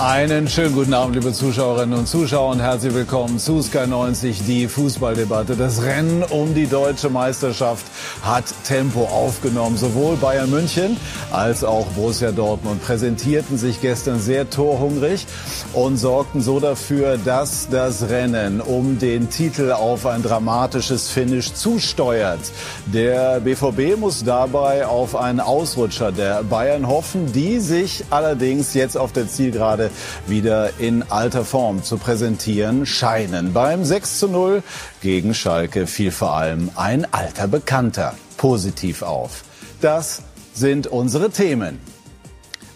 Einen schönen guten Abend, liebe Zuschauerinnen und Zuschauer und herzlich willkommen zu Sky 90, die Fußballdebatte. Das Rennen um die deutsche Meisterschaft hat Tempo aufgenommen. Sowohl Bayern München als auch Borussia Dortmund präsentierten sich gestern sehr torhungrig und sorgten so dafür, dass das Rennen um den Titel auf ein dramatisches Finish zusteuert. Der BVB muss dabei auf einen Ausrutscher der Bayern hoffen, die sich allerdings jetzt auf der Zielgerade wieder in alter Form zu präsentieren scheinen. Beim 6 zu 0 gegen Schalke fiel vor allem ein alter Bekannter positiv auf. Das sind unsere Themen.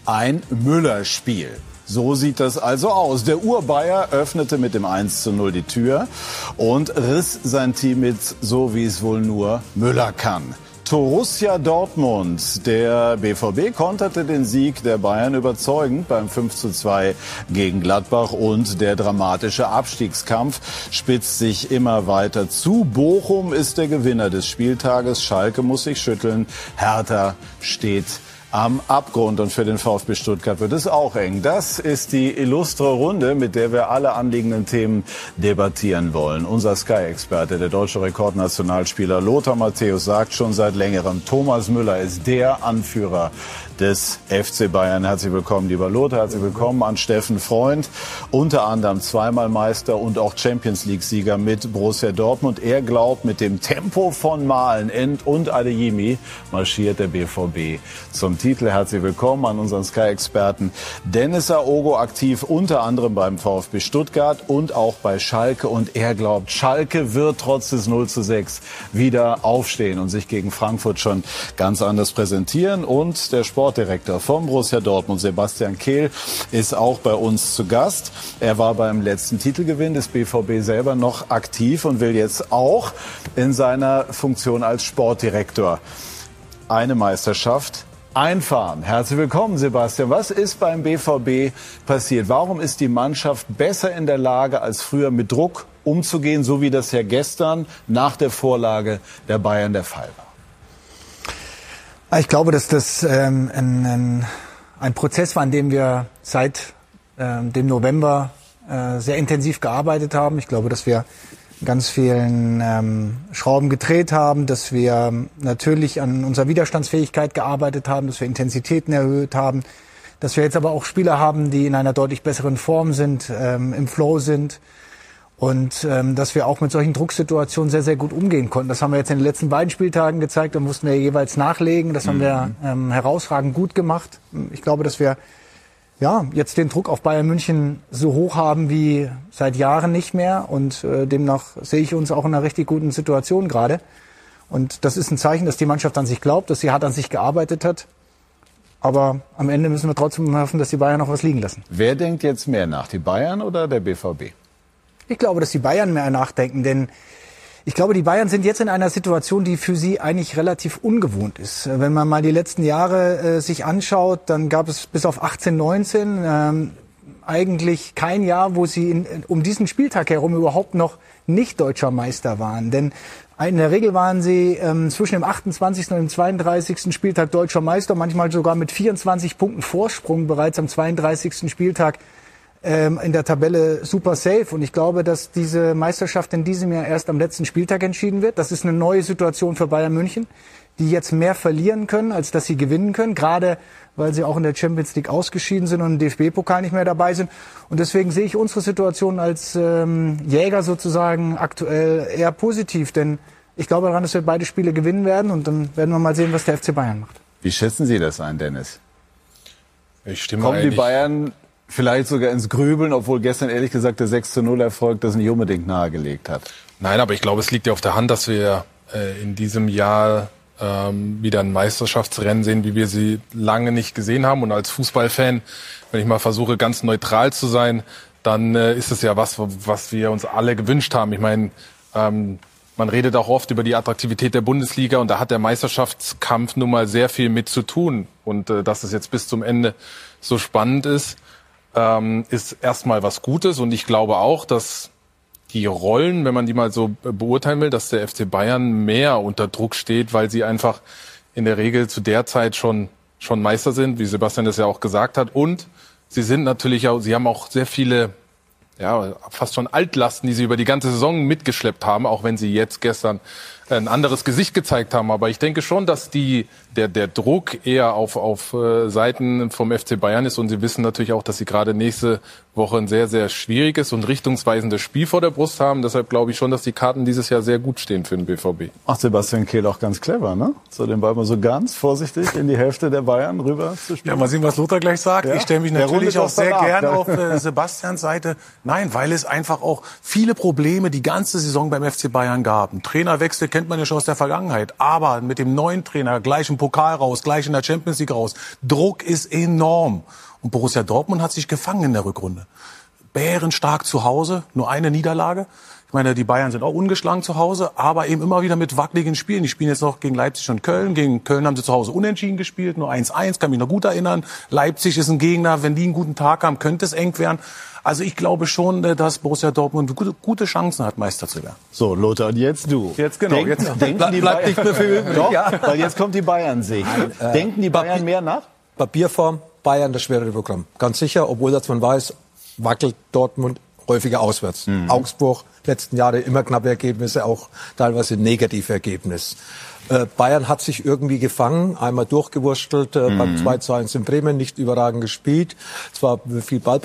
Ein Müller-Spiel. So sieht das also aus. Der Urbayer öffnete mit dem 1 zu 0 die Tür und riss sein Team mit, so wie es wohl nur Müller kann. Borussia Dortmund. Der BVB konterte den Sieg der Bayern überzeugend beim 5 zu 2 gegen Gladbach und der dramatische Abstiegskampf spitzt sich immer weiter zu. Bochum ist der Gewinner des Spieltages. Schalke muss sich schütteln. Hertha steht am Abgrund. Und für den VfB Stuttgart wird es auch eng. Das ist die illustre Runde, mit der wir alle anliegenden Themen debattieren wollen. Unser Sky-Experte, der deutsche Rekordnationalspieler Lothar Matthäus, sagt schon seit längerem, Thomas Müller ist der Anführer des FC Bayern. Herzlich willkommen, lieber Lothar. Herzlich willkommen an Steffen Freund, unter anderem zweimal Meister und auch Champions League-Sieger mit Borussia Dortmund. Er glaubt, mit dem Tempo von Malen, End und Adeyemi marschiert der BVB zum Titel. Herzlich willkommen an unseren Sky-Experten Dennis Aogo, aktiv unter anderem beim VfB Stuttgart und auch bei Schalke. Und er glaubt, Schalke wird trotz des 0 zu 6 wieder aufstehen und sich gegen Frankfurt schon ganz anders präsentieren. Und der Sport Sportdirektor vom Borussia Dortmund, Sebastian Kehl, ist auch bei uns zu Gast. Er war beim letzten Titelgewinn des BVB selber noch aktiv und will jetzt auch in seiner Funktion als Sportdirektor eine Meisterschaft einfahren. Herzlich willkommen, Sebastian. Was ist beim BVB passiert? Warum ist die Mannschaft besser in der Lage als früher mit Druck umzugehen, so wie das ja gestern nach der Vorlage der Bayern der Fall war? Ah, ich glaube, dass das ähm, ein, ein, ein Prozess war, an dem wir seit ähm, dem November äh, sehr intensiv gearbeitet haben. Ich glaube, dass wir ganz vielen ähm, Schrauben gedreht haben, dass wir natürlich an unserer Widerstandsfähigkeit gearbeitet haben, dass wir Intensitäten erhöht haben, dass wir jetzt aber auch Spieler haben, die in einer deutlich besseren Form sind, ähm, im Flow sind, und ähm, dass wir auch mit solchen Drucksituationen sehr, sehr gut umgehen konnten. Das haben wir jetzt in den letzten beiden Spieltagen gezeigt. Da mussten wir jeweils nachlegen. Das haben wir mhm. ähm, herausragend gut gemacht. Ich glaube, dass wir ja, jetzt den Druck auf Bayern München so hoch haben wie seit Jahren nicht mehr. Und äh, demnach sehe ich uns auch in einer richtig guten Situation gerade. Und das ist ein Zeichen, dass die Mannschaft an sich glaubt, dass sie hart an sich gearbeitet hat. Aber am Ende müssen wir trotzdem hoffen, dass die Bayern noch was liegen lassen. Wer denkt jetzt mehr nach, die Bayern oder der BVB? Ich glaube, dass die Bayern mehr nachdenken, denn ich glaube, die Bayern sind jetzt in einer Situation, die für sie eigentlich relativ ungewohnt ist. Wenn man mal die letzten Jahre äh, sich anschaut, dann gab es bis auf 18, 19 ähm, eigentlich kein Jahr, wo sie in, um diesen Spieltag herum überhaupt noch nicht deutscher Meister waren. Denn in der Regel waren sie ähm, zwischen dem 28. und dem 32. Spieltag deutscher Meister, manchmal sogar mit 24 Punkten Vorsprung bereits am 32. Spieltag ähm, in der Tabelle super safe. Und ich glaube, dass diese Meisterschaft in diesem Jahr erst am letzten Spieltag entschieden wird. Das ist eine neue Situation für Bayern München, die jetzt mehr verlieren können, als dass sie gewinnen können. Gerade weil sie auch in der Champions League ausgeschieden sind und im DFB-Pokal nicht mehr dabei sind. Und deswegen sehe ich unsere Situation als ähm, Jäger sozusagen aktuell eher positiv. Denn ich glaube daran, dass wir beide Spiele gewinnen werden. Und dann werden wir mal sehen, was der FC Bayern macht. Wie schätzen Sie das ein, Dennis? Ich stimme Kommen die Bayern vielleicht sogar ins Grübeln, obwohl gestern ehrlich gesagt der 6 zu 0 Erfolg das nicht unbedingt nahegelegt hat. Nein, aber ich glaube, es liegt ja auf der Hand, dass wir äh, in diesem Jahr ähm, wieder ein Meisterschaftsrennen sehen, wie wir sie lange nicht gesehen haben. Und als Fußballfan, wenn ich mal versuche, ganz neutral zu sein, dann äh, ist es ja was, was wir uns alle gewünscht haben. Ich meine, ähm, man redet auch oft über die Attraktivität der Bundesliga und da hat der Meisterschaftskampf nun mal sehr viel mit zu tun. Und äh, dass es jetzt bis zum Ende so spannend ist, ähm, ist erstmal was Gutes und ich glaube auch, dass die Rollen, wenn man die mal so beurteilen will, dass der FC Bayern mehr unter Druck steht, weil sie einfach in der Regel zu der Zeit schon, schon Meister sind, wie Sebastian das ja auch gesagt hat, und sie sind natürlich auch, sie haben auch sehr viele ja, fast schon Altlasten, die sie über die ganze Saison mitgeschleppt haben, auch wenn sie jetzt gestern ein anderes Gesicht gezeigt haben. Aber ich denke schon, dass die, der, der Druck eher auf, auf äh, Seiten vom FC Bayern ist. Und sie wissen natürlich auch, dass sie gerade nächste Woche ein sehr, sehr schwieriges und richtungsweisendes Spiel vor der Brust haben. Deshalb glaube ich schon, dass die Karten dieses Jahr sehr gut stehen für den BVB. Ach, Sebastian Kehl auch ganz clever, ne? So den Ball mal so ganz vorsichtig in die Hälfte der Bayern rüber zu spielen. Ja, mal sehen, was Lothar gleich sagt. Ja? Ich stelle mich natürlich auch sehr gern auf äh, Sebastians Seite. Nein, weil es einfach auch viele Probleme die ganze Saison beim FC Bayern gab. Ein Trainerwechsel kennt man ja schon aus der Vergangenheit. Aber mit dem neuen Trainer gleich im Pokal raus, gleich in der Champions League raus. Druck ist enorm. Und Borussia Dortmund hat sich gefangen in der Rückrunde. Bärenstark zu Hause, nur eine Niederlage. Ich meine, die Bayern sind auch ungeschlagen zu Hause, aber eben immer wieder mit wackeligen Spielen. Die spielen jetzt noch gegen Leipzig und Köln. Gegen Köln haben sie zu Hause unentschieden gespielt, nur 1-1, kann mich noch gut erinnern. Leipzig ist ein Gegner, wenn die einen guten Tag haben, könnte es eng werden. Also ich glaube schon, äh, dass Borussia Dortmund gute, Chancen hat, Meister zu werden. So, Lothar, und jetzt du. Jetzt genau. Denken, jetzt denken die bleibt nicht mehr viel übrig. Doch, ja. weil jetzt kommt die Bayern-Sicht. Äh, denken die Bayern Papier, mehr nach? Papierform, Bayern das schwerere Programm. Ganz sicher, obwohl dass man weiß, wackelt Dortmund häufiger auswärts. Mhm. Augsburg, letzten Jahre immer knappe Ergebnisse, auch teilweise negative Ergebnisse. Äh, Bayern hat sich irgendwie gefangen, einmal durchgewurstelt, äh, mhm. beim 2 zu 1 in Bremen, nicht überragend gespielt. Zwar viel Ball,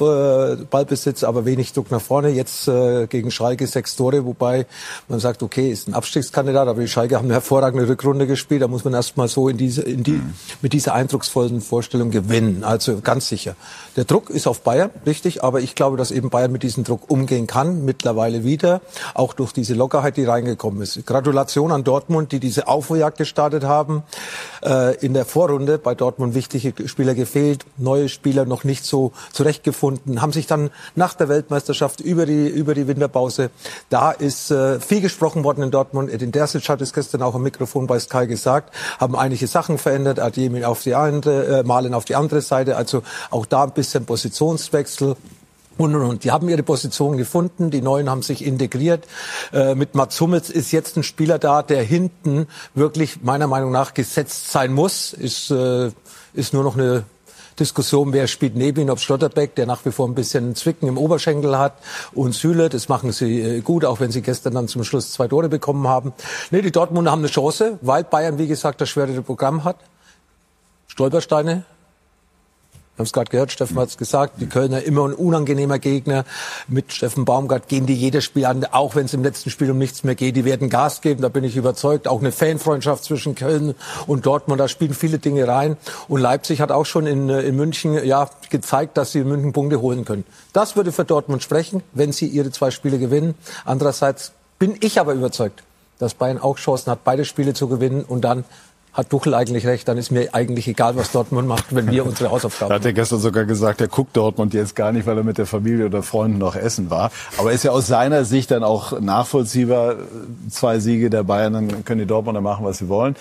äh, Ballbesitz, aber wenig Druck nach vorne. Jetzt äh, gegen Schalke sechs Tore, wobei man sagt, okay, ist ein Abstiegskandidat, aber die Schalke haben eine hervorragende Rückrunde gespielt. Da muss man erstmal so in diese, in die, mhm. mit dieser eindrucksvollen Vorstellung gewinnen. Also ganz sicher. Der Druck ist auf Bayern, richtig, aber ich glaube, dass eben Bayern mit diesem Druck umgehen kann, mittlerweile wieder, auch durch diese Lockerheit, die reingekommen ist. Gratulation an Dortmund, die diese Aufholjagd gestartet haben. Äh, in der Vorrunde bei Dortmund wichtige Spieler gefehlt, neue Spieler noch nicht so zurechtgefunden, haben sich dann nach der Weltmeisterschaft über die, über die Winterpause, da ist äh, viel gesprochen worden in Dortmund. Edin Dersic hat es gestern auch am Mikrofon bei Sky gesagt, haben einige Sachen verändert, Adjemin auf die eine, äh, Malen auf die andere Seite, also auch da ein bisschen Positionswechsel. Und, und, und. Die haben ihre Position gefunden, die Neuen haben sich integriert. Äh, mit Mats Hummels ist jetzt ein Spieler da, der hinten wirklich meiner Meinung nach gesetzt sein muss. Ist, äh, ist nur noch eine Diskussion, wer spielt neben ihm, ob Schlotterbeck, der nach wie vor ein bisschen Zwicken im Oberschenkel hat, und Süle, das machen sie äh, gut, auch wenn sie gestern dann zum Schluss zwei Tore bekommen haben. Nee, die Dortmunder haben eine Chance, weil Bayern, wie gesagt, das schwerere Programm hat. Stolpersteine wir haben es gerade gehört, Steffen hat es gesagt, die Kölner immer ein unangenehmer Gegner. Mit Steffen Baumgart gehen die jedes Spiel an, auch wenn es im letzten Spiel um nichts mehr geht. Die werden Gas geben, da bin ich überzeugt. Auch eine Fanfreundschaft zwischen Köln und Dortmund, da spielen viele Dinge rein. Und Leipzig hat auch schon in, in München ja, gezeigt, dass sie in München Punkte holen können. Das würde für Dortmund sprechen, wenn sie ihre zwei Spiele gewinnen. Andererseits bin ich aber überzeugt, dass Bayern auch Chancen hat, beide Spiele zu gewinnen und dann hat Tuchel eigentlich recht, dann ist mir eigentlich egal, was Dortmund macht, wenn wir unsere Hausaufgaben machen. Hat er gestern sogar gesagt, er guckt Dortmund jetzt gar nicht, weil er mit der Familie oder Freunden noch essen war. Aber ist ja aus seiner Sicht dann auch nachvollziehbar, zwei Siege der Bayern, dann können die Dortmunder machen, was sie wollen.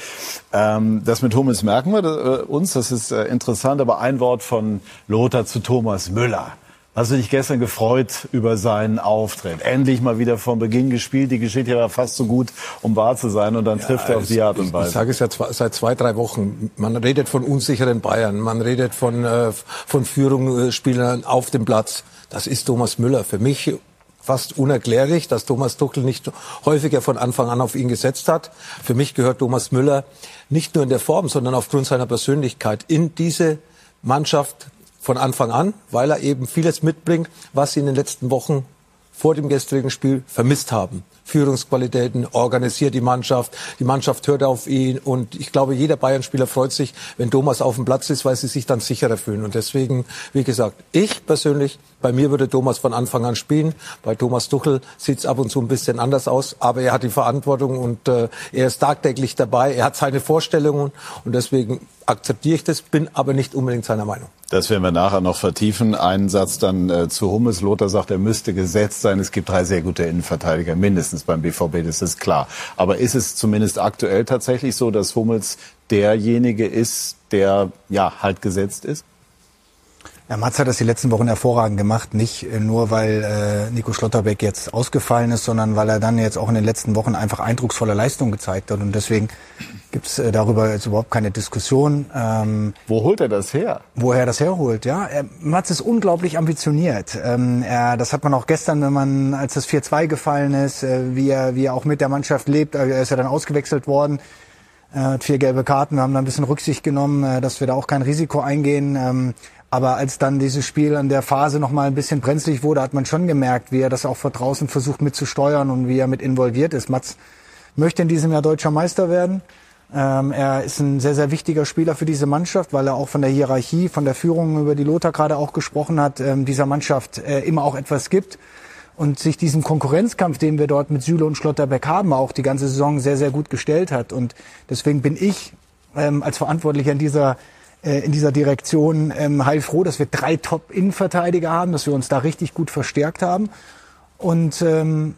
Ähm, das mit Hummels merken wir äh, uns, das ist äh, interessant, aber ein Wort von Lothar zu Thomas Müller. Hast du dich gestern gefreut über seinen Auftritt? Endlich mal wieder von Beginn gespielt. Die Geschichte war fast so gut, um wahr zu sein. Und dann ja, trifft er auf die Art und Weise. Ich sage es ja seit zwei, drei Wochen. Man redet von unsicheren Bayern. Man redet von, äh, von Führungsspielern auf dem Platz. Das ist Thomas Müller. Für mich fast unerklärlich, dass Thomas Tuchel nicht häufiger von Anfang an auf ihn gesetzt hat. Für mich gehört Thomas Müller nicht nur in der Form, sondern aufgrund seiner Persönlichkeit in diese Mannschaft von Anfang an, weil er eben vieles mitbringt, was sie in den letzten Wochen vor dem gestrigen Spiel vermisst haben. Führungsqualitäten, organisiert die Mannschaft, die Mannschaft hört auf ihn und ich glaube, jeder Bayern-Spieler freut sich, wenn Thomas auf dem Platz ist, weil sie sich dann sicherer fühlen. Und deswegen, wie gesagt, ich persönlich, bei mir würde Thomas von Anfang an spielen. Bei Thomas Tuchel sieht es ab und zu ein bisschen anders aus, aber er hat die Verantwortung und äh, er ist tagtäglich dabei, er hat seine Vorstellungen und deswegen akzeptiere ich das, bin aber nicht unbedingt seiner Meinung. Das werden wir nachher noch vertiefen. Einen Satz dann äh, zu Hummels. Lothar sagt, er müsste gesetzt sein. Es gibt drei sehr gute Innenverteidiger, mindestens beim BVB, das ist klar. Aber ist es zumindest aktuell tatsächlich so, dass Hummels derjenige ist, der ja halt gesetzt ist? Ja, Mats hat das die letzten Wochen hervorragend gemacht. Nicht äh, nur, weil äh, Nico Schlotterbeck jetzt ausgefallen ist, sondern weil er dann jetzt auch in den letzten Wochen einfach eindrucksvolle Leistung gezeigt hat. Und deswegen gibt's äh, darüber jetzt überhaupt keine Diskussion. Ähm, Wo holt er das her? Wo er das herholt, ja. Er, Mats ist unglaublich ambitioniert. Ähm, er, das hat man auch gestern, wenn man, als das 4-2 gefallen ist, äh, wie, er, wie er auch mit der Mannschaft lebt. Äh, er ist ja dann ausgewechselt worden. Hat vier gelbe Karten. Wir haben da ein bisschen Rücksicht genommen, äh, dass wir da auch kein Risiko eingehen. Ähm, aber als dann dieses Spiel an der Phase noch mal ein bisschen brenzlig wurde, hat man schon gemerkt, wie er das auch von draußen versucht mitzusteuern und wie er mit involviert ist. Mats möchte in diesem Jahr deutscher Meister werden. Ähm, er ist ein sehr, sehr wichtiger Spieler für diese Mannschaft, weil er auch von der Hierarchie, von der Führung, über die Lothar gerade auch gesprochen hat, ähm, dieser Mannschaft äh, immer auch etwas gibt und sich diesem Konkurrenzkampf, den wir dort mit Süle und Schlotterbeck haben, auch die ganze Saison sehr, sehr gut gestellt hat. Und deswegen bin ich ähm, als Verantwortlicher in dieser äh, in dieser Direktion ähm, heilfroh, dass wir drei Top-Innenverteidiger haben, dass wir uns da richtig gut verstärkt haben. Und ähm,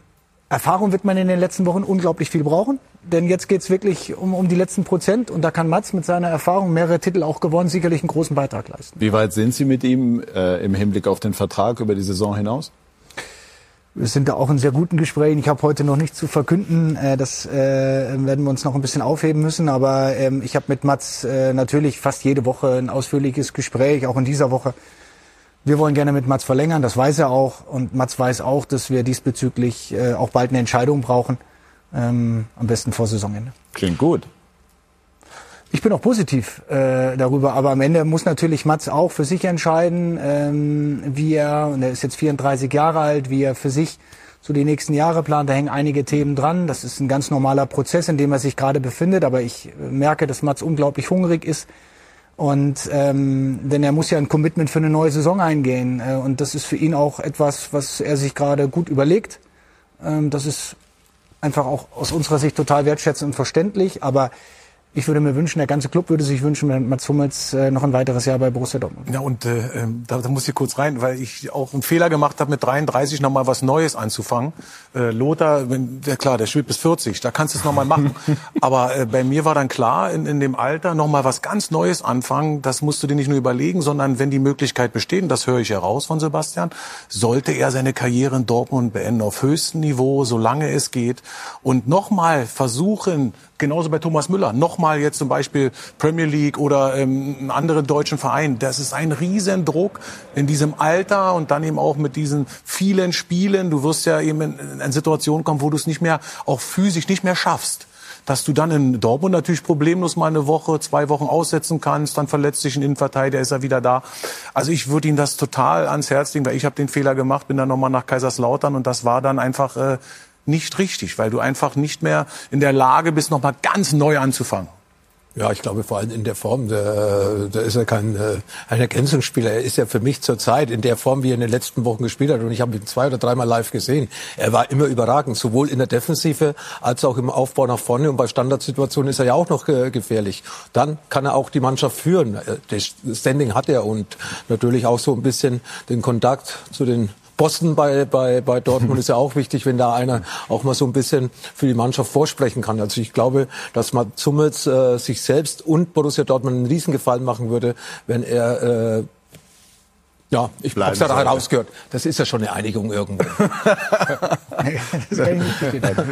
Erfahrung wird man in den letzten Wochen unglaublich viel brauchen. Denn jetzt geht's wirklich um, um die letzten Prozent und da kann Mats mit seiner Erfahrung, mehrere Titel auch gewonnen, sicherlich einen großen Beitrag leisten. Wie weit sind Sie mit ihm äh, im Hinblick auf den Vertrag über die Saison hinaus? Wir sind da auch in sehr guten Gesprächen. Ich habe heute noch nichts zu verkünden. Äh, das äh, werden wir uns noch ein bisschen aufheben müssen. Aber ähm, ich habe mit Mats äh, natürlich fast jede Woche ein ausführliches Gespräch, auch in dieser Woche. Wir wollen gerne mit Mats verlängern, das weiß er auch. Und Mats weiß auch, dass wir diesbezüglich auch bald eine Entscheidung brauchen. Ähm, am besten vor Saisonende. Klingt gut. Ich bin auch positiv äh, darüber, aber am Ende muss natürlich Mats auch für sich entscheiden, ähm, wie er, und er ist jetzt 34 Jahre alt, wie er für sich so die nächsten Jahre plant. Da hängen einige Themen dran. Das ist ein ganz normaler Prozess, in dem er sich gerade befindet. Aber ich merke, dass Mats unglaublich hungrig ist. Und ähm, denn er muss ja ein Commitment für eine neue Saison eingehen. Äh, und das ist für ihn auch etwas, was er sich gerade gut überlegt. Ähm, das ist einfach auch aus unserer Sicht total wertschätzend und verständlich. Aber ich würde mir wünschen, der ganze Club würde sich wünschen, wenn Mats Hummels äh, noch ein weiteres Jahr bei Borussia Dortmund. Ja, und äh, ähm, da, da muss ich kurz rein, weil ich auch einen Fehler gemacht habe, mit 33 nochmal was Neues anzufangen. Äh, Lothar, wenn, der, klar, der spielt bis 40, da kannst du es nochmal machen. Aber äh, bei mir war dann klar, in, in dem Alter nochmal was ganz Neues anfangen, das musst du dir nicht nur überlegen, sondern wenn die Möglichkeit besteht, das höre ich heraus von Sebastian, sollte er seine Karriere in Dortmund beenden auf höchstem Niveau, solange es geht. Und nochmal versuchen, genauso bei Thomas Müller, nochmal jetzt zum Beispiel Premier League oder ähm, anderen deutschen Verein. Das ist ein Riesendruck in diesem Alter und dann eben auch mit diesen vielen Spielen. Du wirst ja eben in, in eine Situation kommen, wo du es nicht mehr, auch physisch nicht mehr schaffst dass du dann in Dortmund natürlich problemlos mal eine Woche, zwei Wochen aussetzen kannst, dann verletzt sich ein Innenverteidiger, ist er wieder da. Also ich würde ihm das total ans Herz legen, weil ich habe den Fehler gemacht, bin dann nochmal nach Kaiserslautern und das war dann einfach äh, nicht richtig, weil du einfach nicht mehr in der Lage bist, nochmal ganz neu anzufangen. Ja, ich glaube vor allem in der Form, da, da ist er kein äh, ein Ergänzungsspieler. Er ist ja für mich zurzeit in der Form, wie er in den letzten Wochen gespielt hat. Und ich habe ihn zwei oder dreimal live gesehen. Er war immer überragend, sowohl in der Defensive als auch im Aufbau nach vorne. Und bei Standardsituationen ist er ja auch noch äh, gefährlich. Dann kann er auch die Mannschaft führen. Äh, das Standing hat er und natürlich auch so ein bisschen den Kontakt zu den Boston bei, bei, bei Dortmund ist ja auch wichtig, wenn da einer auch mal so ein bisschen für die Mannschaft vorsprechen kann. Also ich glaube, dass man Zummels äh, sich selbst und Borussia Dortmund einen Riesengefallen machen würde, wenn er äh, ja, ich habe es ja rausgehört. Das ist ja schon eine Einigung irgendwo.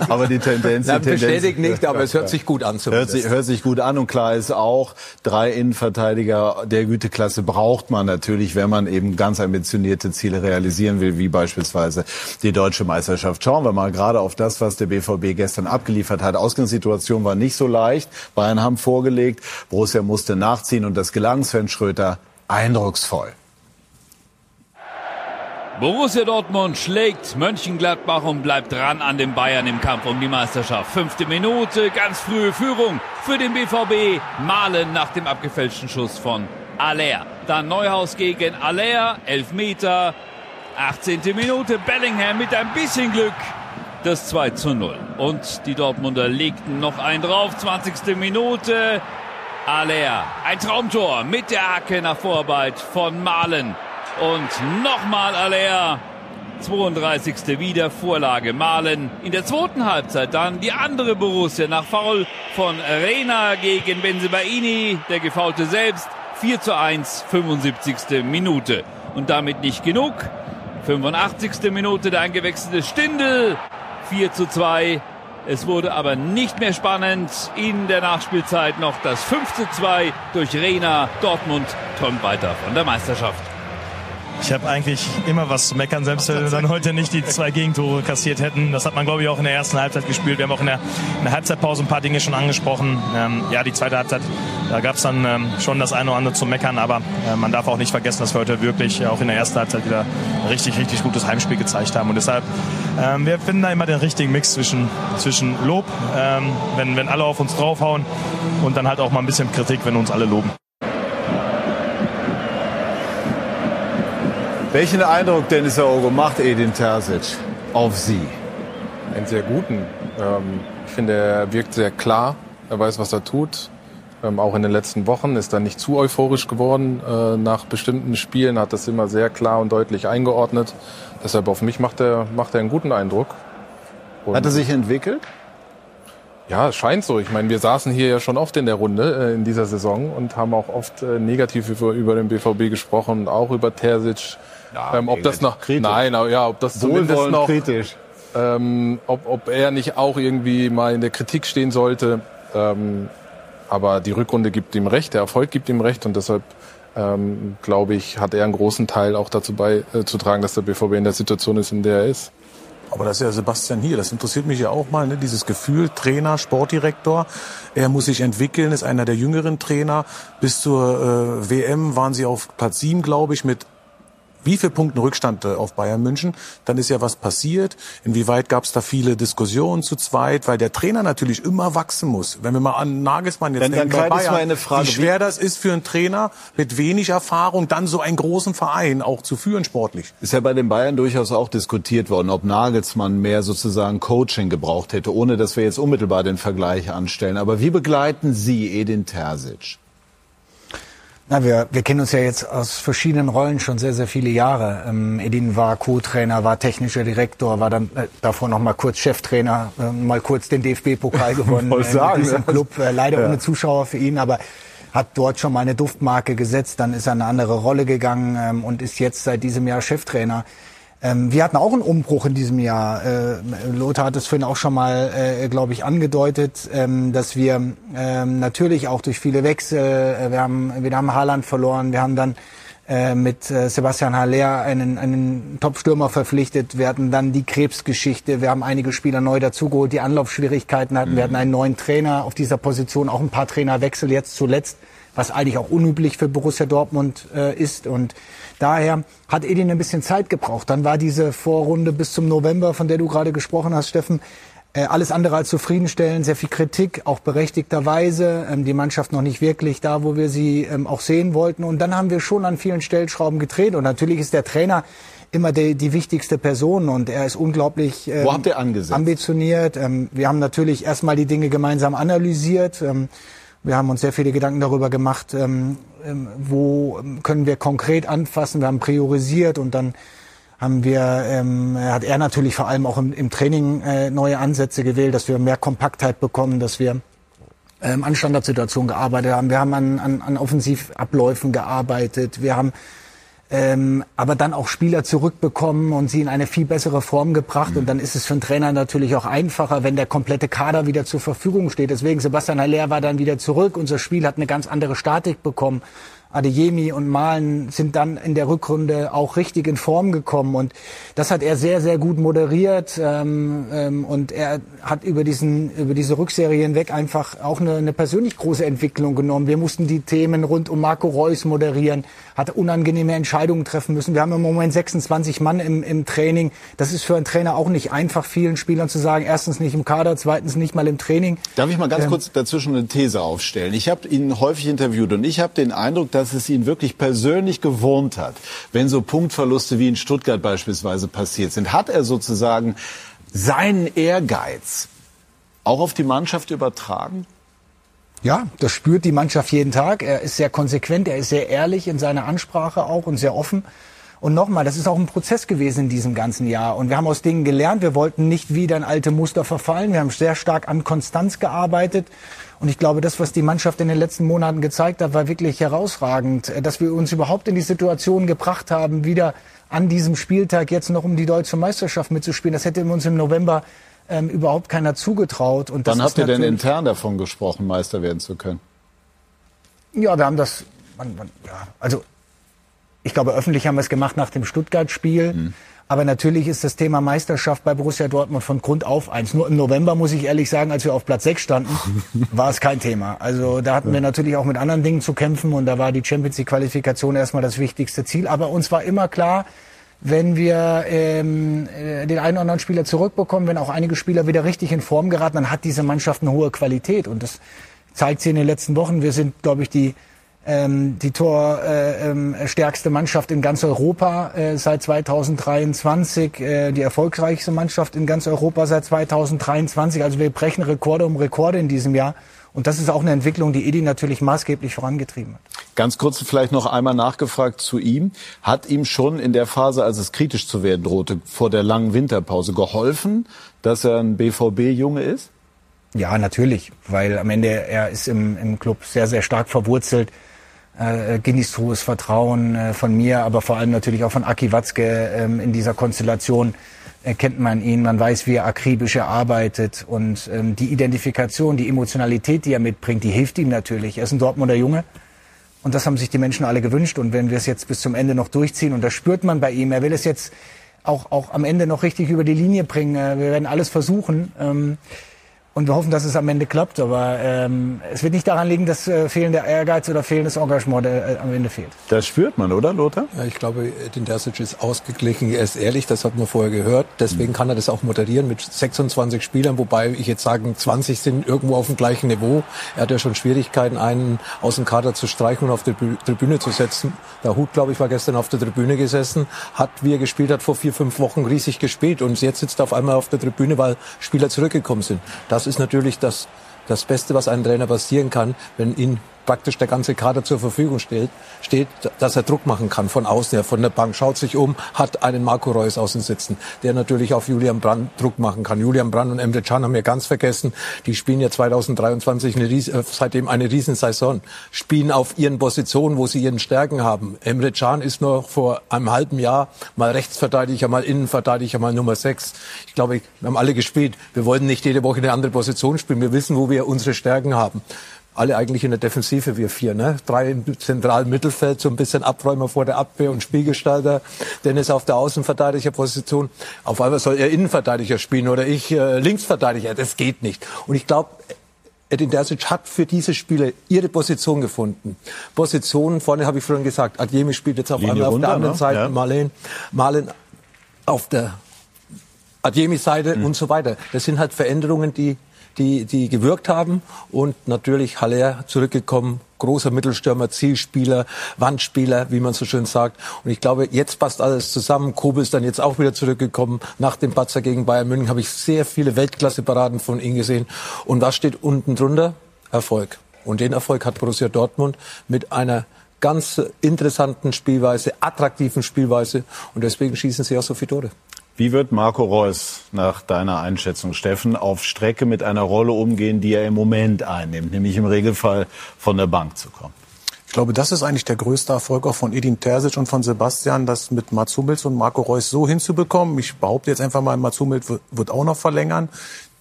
aber die Tendenz, Nein, die Tendenz bestätigt nicht, aber es hört sich gut an. Hört sich, hört sich gut an und klar ist auch, drei Innenverteidiger der Güteklasse braucht man natürlich, wenn man eben ganz ambitionierte Ziele realisieren will, wie beispielsweise die deutsche Meisterschaft. Schauen wir mal gerade auf das, was der BVB gestern abgeliefert hat. Ausgangssituation war nicht so leicht. Bayern haben vorgelegt, Borussia musste nachziehen und das gelang Sven Schröter eindrucksvoll. Borussia Dortmund schlägt Mönchengladbach und bleibt dran an den Bayern im Kampf um die Meisterschaft. Fünfte Minute, ganz frühe Führung für den BVB. Malen nach dem abgefälschten Schuss von Aller. Dann Neuhaus gegen Aller, elf Meter. 18. Minute, Bellingham mit ein bisschen Glück. Das 2 zu 0. Und die Dortmunder legten noch einen drauf. 20. Minute. Aller, ein Traumtor mit der Hacke nach Vorarbeit von Malen. Und nochmal Aller. 32. wieder Vorlage Malen. In der zweiten Halbzeit dann die andere Borussia nach Foul von Rena gegen Benzebaini. Der Gefaulte selbst. 4 zu 1, 75. Minute. Und damit nicht genug. 85. Minute der eingewechselte Stindel. 4 zu 2. Es wurde aber nicht mehr spannend. In der Nachspielzeit noch das 5 zu 2 durch Rena. Dortmund träumt weiter von der Meisterschaft. Ich habe eigentlich immer was zu meckern, selbst wenn wir dann heute nicht die zwei Gegentore kassiert hätten. Das hat man, glaube ich, auch in der ersten Halbzeit gespielt. Wir haben auch in der, in der Halbzeitpause ein paar Dinge schon angesprochen. Ähm, ja, die zweite Halbzeit, da gab es dann ähm, schon das eine oder andere zu meckern. Aber äh, man darf auch nicht vergessen, dass wir heute wirklich auch in der ersten Halbzeit wieder ein richtig, richtig gutes Heimspiel gezeigt haben. Und deshalb, ähm, wir finden da immer den richtigen Mix zwischen, zwischen Lob, ähm, wenn, wenn alle auf uns draufhauen und dann halt auch mal ein bisschen Kritik, wenn uns alle loben. Welchen Eindruck, Dennis Aogo, macht Edin Terzic auf Sie? Einen sehr guten. Ähm, ich finde, er wirkt sehr klar. Er weiß, was er tut. Ähm, auch in den letzten Wochen ist er nicht zu euphorisch geworden. Äh, nach bestimmten Spielen hat das immer sehr klar und deutlich eingeordnet. Deshalb auf mich macht er, macht er einen guten Eindruck. Und hat er sich entwickelt? Ja, es scheint so. Ich meine, wir saßen hier ja schon oft in der Runde äh, in dieser Saison und haben auch oft äh, negativ über, über den BVB gesprochen auch über Terzic. Ja, ähm, ob das noch, kritisch. nein, aber ja, ob das zumindest noch, kritisch. Ähm, ob, ob er nicht auch irgendwie mal in der Kritik stehen sollte. Ähm, aber die Rückrunde gibt ihm recht, der Erfolg gibt ihm recht und deshalb ähm, glaube ich, hat er einen großen Teil auch dazu beizutragen, dass der BVB in der Situation ist, in der er ist. Aber das ist ja Sebastian hier. Das interessiert mich ja auch mal, ne? dieses Gefühl, Trainer, Sportdirektor. Er muss sich entwickeln, ist einer der jüngeren Trainer. Bis zur äh, WM waren sie auf Platz 7, glaube ich, mit wie viel Punkten Rückstand äh, auf Bayern München, dann ist ja was passiert. Inwieweit gab es da viele Diskussionen zu zweit, weil der Trainer natürlich immer wachsen muss. Wenn wir mal an Nagelsmann jetzt denken, bei Bayern, Frage, wie schwer das ist für einen Trainer mit wenig Erfahrung, dann so einen großen Verein auch zu führen sportlich. Ist ja bei den Bayern durchaus auch diskutiert worden, ob Nagelsmann mehr sozusagen Coaching gebraucht hätte, ohne dass wir jetzt unmittelbar den Vergleich anstellen. Aber wie begleiten Sie Edin Terzic? Na, wir, wir kennen uns ja jetzt aus verschiedenen Rollen schon sehr, sehr viele Jahre. Ähm, Edin war Co-Trainer, war technischer Direktor, war dann äh, davor noch mal kurz Cheftrainer, äh, mal kurz den DFB-Pokal gewonnen äh, sagen, in diesem Club. Äh, leider ja. ohne Zuschauer für ihn, aber hat dort schon mal eine Duftmarke gesetzt. Dann ist er eine andere Rolle gegangen ähm, und ist jetzt seit diesem Jahr Cheftrainer. Ähm, wir hatten auch einen Umbruch in diesem Jahr. Äh, Lothar hat es vorhin auch schon mal, äh, glaube ich, angedeutet, ähm, dass wir ähm, natürlich auch durch viele Wechsel, äh, wir haben, wir haben Haaland verloren, wir haben dann äh, mit äh, Sebastian Haller einen, einen Top-Stürmer verpflichtet. Wir hatten dann die Krebsgeschichte. Wir haben einige Spieler neu dazugeholt, die Anlaufschwierigkeiten hatten. Mhm. Wir hatten einen neuen Trainer auf dieser Position, auch ein paar Trainerwechsel jetzt zuletzt, was eigentlich auch unüblich für Borussia Dortmund äh, ist. Und Daher hat Edin ein bisschen Zeit gebraucht. Dann war diese Vorrunde bis zum November, von der du gerade gesprochen hast, Steffen, äh, alles andere als zufriedenstellend, sehr viel Kritik, auch berechtigterweise, ähm, die Mannschaft noch nicht wirklich da, wo wir sie ähm, auch sehen wollten. Und dann haben wir schon an vielen Stellschrauben gedreht. Und natürlich ist der Trainer immer die, die wichtigste Person und er ist unglaublich ähm, Wo habt ihr angesetzt? ambitioniert. Ähm, wir haben natürlich erstmal die Dinge gemeinsam analysiert. Ähm, wir haben uns sehr viele Gedanken darüber gemacht, ähm, ähm, wo können wir konkret anfassen. Wir haben priorisiert und dann haben wir, ähm, hat er natürlich vor allem auch im, im Training äh, neue Ansätze gewählt, dass wir mehr Kompaktheit bekommen, dass wir ähm, an Standardsituationen gearbeitet haben. Wir haben an, an, an Offensivabläufen gearbeitet. Wir haben ähm, aber dann auch Spieler zurückbekommen und sie in eine viel bessere Form gebracht. Mhm. Und dann ist es für einen Trainer natürlich auch einfacher, wenn der komplette Kader wieder zur Verfügung steht. Deswegen Sebastian Haller war dann wieder zurück. Unser Spiel hat eine ganz andere Statik bekommen. Adeyemi und Malen sind dann in der Rückrunde auch richtig in Form gekommen und das hat er sehr sehr gut moderiert ähm, ähm, und er hat über diesen über diese Rückserie hinweg einfach auch eine, eine persönlich große Entwicklung genommen. Wir mussten die Themen rund um Marco Reus moderieren, hat unangenehme Entscheidungen treffen müssen. Wir haben im Moment 26 Mann im, im Training. Das ist für einen Trainer auch nicht einfach, vielen Spielern zu sagen, erstens nicht im Kader, zweitens nicht mal im Training. Darf ich mal ganz ähm, kurz dazwischen eine These aufstellen? Ich habe ihn häufig interviewt und ich habe den Eindruck, dass es ihn wirklich persönlich gewohnt hat, wenn so Punktverluste wie in Stuttgart beispielsweise passiert sind, hat er sozusagen seinen Ehrgeiz auch auf die Mannschaft übertragen? Ja, das spürt die Mannschaft jeden Tag. Er ist sehr konsequent, er ist sehr ehrlich in seiner Ansprache auch und sehr offen. Und nochmal, das ist auch ein Prozess gewesen in diesem ganzen Jahr. Und wir haben aus Dingen gelernt. Wir wollten nicht wieder in alte Muster verfallen. Wir haben sehr stark an Konstanz gearbeitet. Und ich glaube, das, was die Mannschaft in den letzten Monaten gezeigt hat, war wirklich herausragend, äh, dass wir uns überhaupt in die Situation gebracht haben, wieder an diesem Spieltag jetzt noch um die deutsche Meisterschaft mitzuspielen. Das hätte uns im November ähm, überhaupt keiner zugetraut. Und Wann habt ihr denn intern davon gesprochen, Meister werden zu können? Ja, wir haben das, man, man, ja, also ich glaube, öffentlich haben wir es gemacht nach dem Stuttgart-Spiel. Mhm. Aber natürlich ist das Thema Meisterschaft bei Borussia Dortmund von Grund auf eins. Nur im November, muss ich ehrlich sagen, als wir auf Platz 6 standen, war es kein Thema. Also da hatten wir natürlich auch mit anderen Dingen zu kämpfen und da war die Champions League-Qualifikation erstmal das wichtigste Ziel. Aber uns war immer klar, wenn wir ähm, äh, den einen oder anderen Spieler zurückbekommen, wenn auch einige Spieler wieder richtig in Form geraten, dann hat diese Mannschaft eine hohe Qualität. Und das zeigt sie in den letzten Wochen. Wir sind, glaube ich, die ähm, die torstärkste äh, ähm, Mannschaft in ganz Europa äh, seit 2023, äh, die erfolgreichste Mannschaft in ganz Europa seit 2023. Also wir brechen Rekorde um Rekorde in diesem Jahr. Und das ist auch eine Entwicklung, die Edi natürlich maßgeblich vorangetrieben hat. Ganz kurz vielleicht noch einmal nachgefragt zu ihm. Hat ihm schon in der Phase, als es kritisch zu werden drohte, vor der langen Winterpause geholfen, dass er ein BVB-Junge ist? Ja, natürlich, weil am Ende er ist im, im Club sehr, sehr stark verwurzelt äh, genießt hohes Vertrauen äh, von mir, aber vor allem natürlich auch von Aki Watzke ähm, in dieser Konstellation äh, kennt man ihn, man weiß, wie er akribisch er arbeitet und ähm, die Identifikation, die Emotionalität, die er mitbringt, die hilft ihm natürlich. Er ist ein Dortmunder Junge und das haben sich die Menschen alle gewünscht und wenn wir es jetzt bis zum Ende noch durchziehen und das spürt man bei ihm, er will es jetzt auch, auch am Ende noch richtig über die Linie bringen. Äh, wir werden alles versuchen. Ähm, und wir hoffen, dass es am Ende klappt. Aber ähm, es wird nicht daran liegen, dass äh, fehlender Ehrgeiz oder fehlendes Engagement äh, am Ende fehlt. Das spürt man, oder Lothar? Ja, ich glaube, den Dersic ist ausgeglichen. Er ist ehrlich, das hat man vorher gehört. Deswegen mhm. kann er das auch moderieren mit 26 Spielern, wobei ich jetzt sagen, 20 sind irgendwo auf dem gleichen Niveau. Er hat ja schon Schwierigkeiten, einen aus dem Kader zu streichen und auf die Tribüne zu setzen. Der Hut, glaube ich, war gestern auf der Tribüne gesessen, hat, wie er gespielt hat, vor vier, fünf Wochen riesig gespielt und jetzt sitzt er auf einmal auf der Tribüne, weil Spieler zurückgekommen sind. Das ist natürlich das, das Beste, was einem Trainer passieren kann, wenn ihn praktisch der ganze Kader zur Verfügung steht, steht, dass er Druck machen kann von außen her, von der Bank, schaut sich um, hat einen Marco Reus außen sitzen, der natürlich auf Julian Brandt Druck machen kann. Julian Brandt und Emre Can haben wir ganz vergessen, die spielen ja 2023 eine, äh, seitdem eine Riesensaison, spielen auf ihren Positionen, wo sie ihren Stärken haben. Emre Can ist noch vor einem halben Jahr mal Rechtsverteidiger, mal Innenverteidiger, mal Nummer 6. Ich glaube, wir haben alle gespielt. Wir wollten nicht jede Woche eine andere Position spielen. Wir wissen, wo wir unsere Stärken haben alle eigentlich in der Defensive, wir vier. Ne? Drei im zentralen Mittelfeld, so ein bisschen Abräumer vor der Abwehr und Spielgestalter. Dennis auf der Außenverteidigerposition. Auf einmal soll er Innenverteidiger spielen oder ich äh, Linksverteidiger. Das geht nicht. Und ich glaube, Edin Dersic hat für diese Spiele ihre Position gefunden. Positionen, vorne habe ich vorhin gesagt, Adjemi spielt jetzt auf Linie einmal auf runter, der anderen ne? Seite, ja. Marlen, Marlen auf der Adjemi-Seite mhm. und so weiter. Das sind halt Veränderungen, die die, die gewirkt haben. Und natürlich Haller zurückgekommen, großer Mittelstürmer, Zielspieler, Wandspieler, wie man so schön sagt. Und ich glaube, jetzt passt alles zusammen. Kobel ist dann jetzt auch wieder zurückgekommen. Nach dem Patzer gegen Bayern München habe ich sehr viele Weltklasse-Paraden von ihm gesehen. Und was steht unten drunter? Erfolg. Und den Erfolg hat Borussia Dortmund mit einer ganz interessanten Spielweise, attraktiven Spielweise. Und deswegen schießen sie auch so viele Tore. Wie wird Marco Reus nach deiner Einschätzung, Steffen, auf Strecke mit einer Rolle umgehen, die er im Moment einnimmt, nämlich im Regelfall von der Bank zu kommen? Ich glaube, das ist eigentlich der größte Erfolg auch von Edin Terzic und von Sebastian, das mit Mats Hummels und Marco Reus so hinzubekommen. Ich behaupte jetzt einfach mal, Mats Hummels wird auch noch verlängern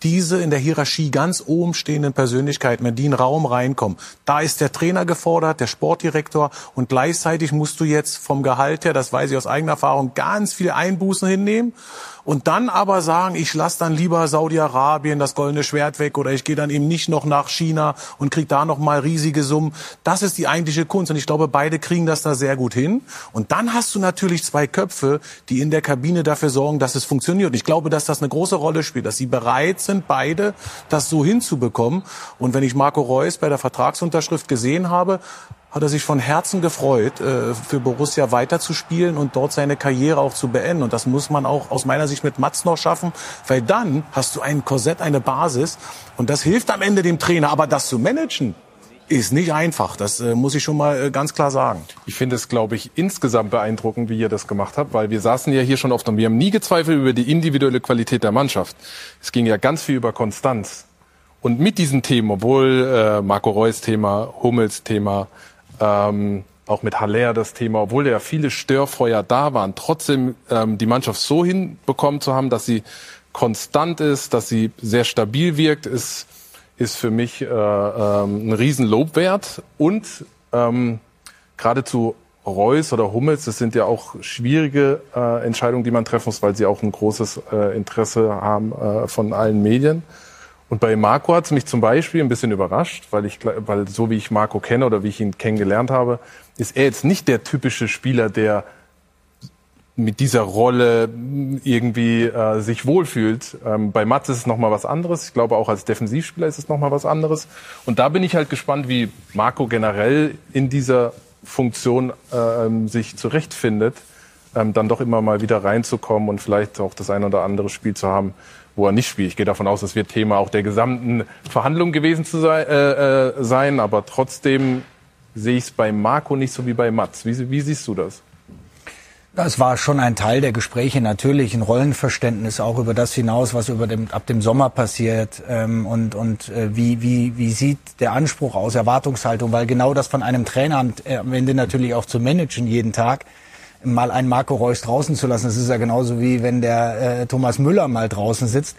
diese in der Hierarchie ganz oben stehenden Persönlichkeiten, wenn die in den Raum reinkommen, da ist der Trainer gefordert, der Sportdirektor und gleichzeitig musst du jetzt vom Gehalt her, das weiß ich aus eigener Erfahrung, ganz viele Einbußen hinnehmen und dann aber sagen, ich lasse dann lieber Saudi-Arabien das goldene Schwert weg oder ich gehe dann eben nicht noch nach China und kriege da noch mal riesige Summen. Das ist die eigentliche Kunst und ich glaube, beide kriegen das da sehr gut hin. Und dann hast du natürlich zwei Köpfe, die in der Kabine dafür sorgen, dass es funktioniert. Ich glaube, dass das eine große Rolle spielt, dass sie bereit sind, beide das so hinzubekommen. Und wenn ich Marco Reus bei der Vertragsunterschrift gesehen habe, hat er sich von Herzen gefreut, äh, für Borussia weiterzuspielen und dort seine Karriere auch zu beenden. Und das muss man auch aus meiner Sicht mit Mats noch schaffen, weil dann hast du ein Korsett, eine Basis und das hilft am Ende dem Trainer. Aber das zu managen, ist nicht einfach. Das äh, muss ich schon mal äh, ganz klar sagen. Ich finde es, glaube ich, insgesamt beeindruckend, wie ihr das gemacht habt, weil wir saßen ja hier schon oft und wir haben nie gezweifelt über die individuelle Qualität der Mannschaft. Es ging ja ganz viel über Konstanz. Und mit diesen Themen, obwohl äh, Marco Reus Thema, Hummels Thema, ähm, auch mit Haller das Thema, obwohl ja viele Störfeuer da waren, trotzdem ähm, die Mannschaft so hinbekommen zu haben, dass sie konstant ist, dass sie sehr stabil wirkt, ist, ist für mich äh, ähm, ein Riesenlobwert. Und ähm, geradezu Reus oder Hummels, das sind ja auch schwierige äh, Entscheidungen, die man treffen muss, weil sie auch ein großes äh, Interesse haben äh, von allen Medien. Und bei Marco hat es mich zum Beispiel ein bisschen überrascht, weil ich, weil so wie ich Marco kenne oder wie ich ihn kennengelernt habe, ist er jetzt nicht der typische Spieler, der mit dieser Rolle irgendwie äh, sich wohlfühlt. Ähm, bei Mats ist es nochmal was anderes. Ich glaube, auch als Defensivspieler ist es nochmal was anderes. Und da bin ich halt gespannt, wie Marco generell in dieser Funktion ähm, sich zurechtfindet, ähm, dann doch immer mal wieder reinzukommen und vielleicht auch das ein oder andere Spiel zu haben, wo er nicht spielt. Ich gehe davon aus, das wird Thema auch der gesamten Verhandlung gewesen zu sein, äh, äh, sein aber trotzdem sehe ich es bei Marco nicht so wie bei Mats. Wie, wie siehst du das? Das war schon ein Teil der Gespräche, natürlich ein Rollenverständnis auch über das hinaus, was über dem, ab dem Sommer passiert ähm, und, und äh, wie, wie, wie sieht der Anspruch aus, Erwartungshaltung, weil genau das von einem Trainer äh, am Ende natürlich auch zu managen jeden Tag, mal einen Marco Reus draußen zu lassen, das ist ja genauso wie wenn der äh, Thomas Müller mal draußen sitzt.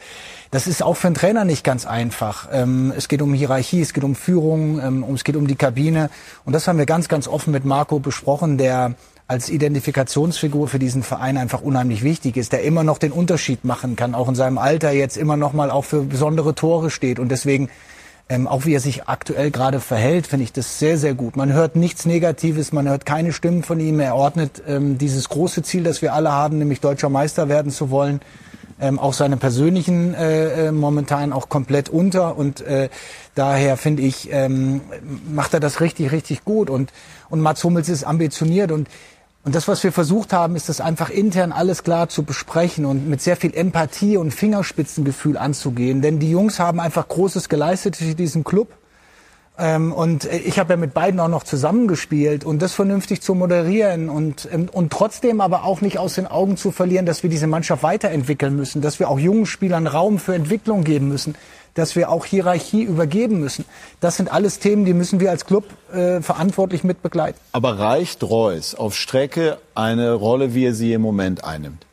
Das ist auch für einen Trainer nicht ganz einfach. Ähm, es geht um Hierarchie, es geht um Führung, ähm, es geht um die Kabine und das haben wir ganz, ganz offen mit Marco besprochen, der als Identifikationsfigur für diesen Verein einfach unheimlich wichtig ist, der immer noch den Unterschied machen kann, auch in seinem Alter jetzt immer noch mal auch für besondere Tore steht und deswegen ähm, auch wie er sich aktuell gerade verhält, finde ich das sehr, sehr gut. Man hört nichts Negatives, man hört keine Stimmen von ihm. Er ordnet ähm, dieses große Ziel, das wir alle haben, nämlich deutscher Meister werden zu wollen, ähm, auch seine persönlichen äh, äh momentan auch komplett unter. Und äh, daher finde ich, ähm, macht er das richtig, richtig gut. Und, und Mats Hummels ist ambitioniert und und das, was wir versucht haben, ist das einfach intern alles klar zu besprechen und mit sehr viel Empathie und Fingerspitzengefühl anzugehen. Denn die Jungs haben einfach Großes geleistet für diesen Club. Ähm, und ich habe ja mit beiden auch noch zusammengespielt und das vernünftig zu moderieren und, ähm, und trotzdem aber auch nicht aus den Augen zu verlieren, dass wir diese Mannschaft weiterentwickeln müssen, dass wir auch jungen Spielern Raum für Entwicklung geben müssen dass wir auch Hierarchie übergeben müssen. Das sind alles Themen, die müssen wir als Club äh, verantwortlich mit begleiten. Aber reicht Reus auf Strecke eine Rolle, wie er sie im Moment einnimmt?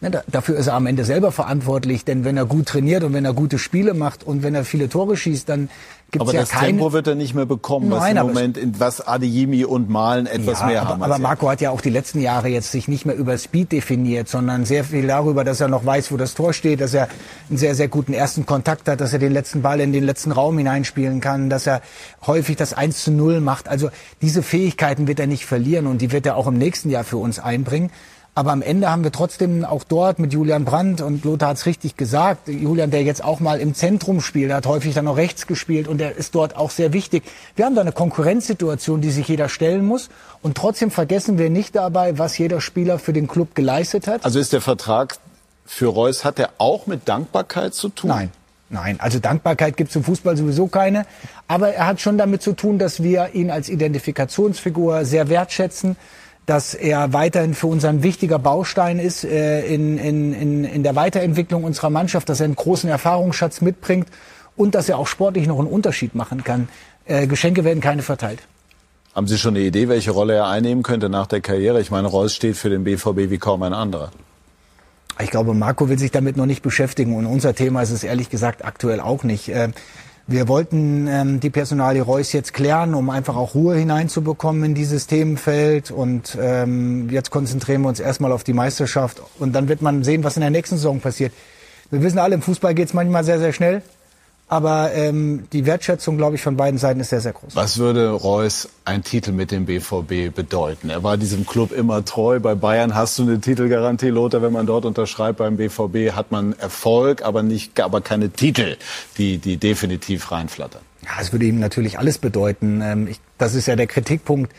Da, dafür ist er am Ende selber verantwortlich, denn wenn er gut trainiert und wenn er gute Spiele macht und wenn er viele Tore schießt, dann gibt es ja das Tempo wird er nicht mehr bekommen, Nein, was im Moment, in was Adeyemi und Malen etwas ja, mehr aber, haben. Aber Marco hat ja auch die letzten Jahre jetzt sich nicht mehr über Speed definiert, sondern sehr viel darüber, dass er noch weiß, wo das Tor steht, dass er einen sehr, sehr guten ersten Kontakt hat, dass er den letzten Ball in den letzten Raum hineinspielen kann, dass er häufig das 1 zu 0 macht. Also diese Fähigkeiten wird er nicht verlieren und die wird er auch im nächsten Jahr für uns einbringen. Aber am Ende haben wir trotzdem auch dort mit Julian Brandt und Lothar hat es richtig gesagt, Julian, der jetzt auch mal im Zentrum spielt, hat häufig dann noch rechts gespielt und der ist dort auch sehr wichtig. Wir haben da eine Konkurrenzsituation, die sich jeder stellen muss und trotzdem vergessen wir nicht dabei, was jeder Spieler für den Club geleistet hat. Also ist der Vertrag für Reus, hat er auch mit Dankbarkeit zu tun? Nein. Nein, also Dankbarkeit gibt es im Fußball sowieso keine. Aber er hat schon damit zu tun, dass wir ihn als Identifikationsfigur sehr wertschätzen dass er weiterhin für uns ein wichtiger Baustein ist äh, in, in, in, in der Weiterentwicklung unserer Mannschaft, dass er einen großen Erfahrungsschatz mitbringt und dass er auch sportlich noch einen Unterschied machen kann. Äh, Geschenke werden keine verteilt. Haben Sie schon eine Idee, welche Rolle er einnehmen könnte nach der Karriere? Ich meine, Reus steht für den BVB wie kaum ein anderer. Ich glaube, Marco will sich damit noch nicht beschäftigen und unser Thema ist es ehrlich gesagt aktuell auch nicht. Wir wollten ähm, die Personalie Reus jetzt klären, um einfach auch Ruhe hineinzubekommen in dieses Themenfeld. Und ähm, jetzt konzentrieren wir uns erstmal auf die Meisterschaft. Und dann wird man sehen, was in der nächsten Saison passiert. Wir wissen alle, im Fußball geht es manchmal sehr, sehr schnell. Aber ähm, die Wertschätzung, glaube ich, von beiden Seiten ist sehr, sehr groß. Was würde Reus ein Titel mit dem BVB bedeuten? Er war diesem Club immer treu. Bei Bayern hast du eine Titelgarantie, Lothar. Wenn man dort unterschreibt beim BVB, hat man Erfolg, aber, nicht, aber keine Titel, die, die definitiv reinflattern. Ja, es würde ihm natürlich alles bedeuten. Ähm, ich, das ist ja der Kritikpunkt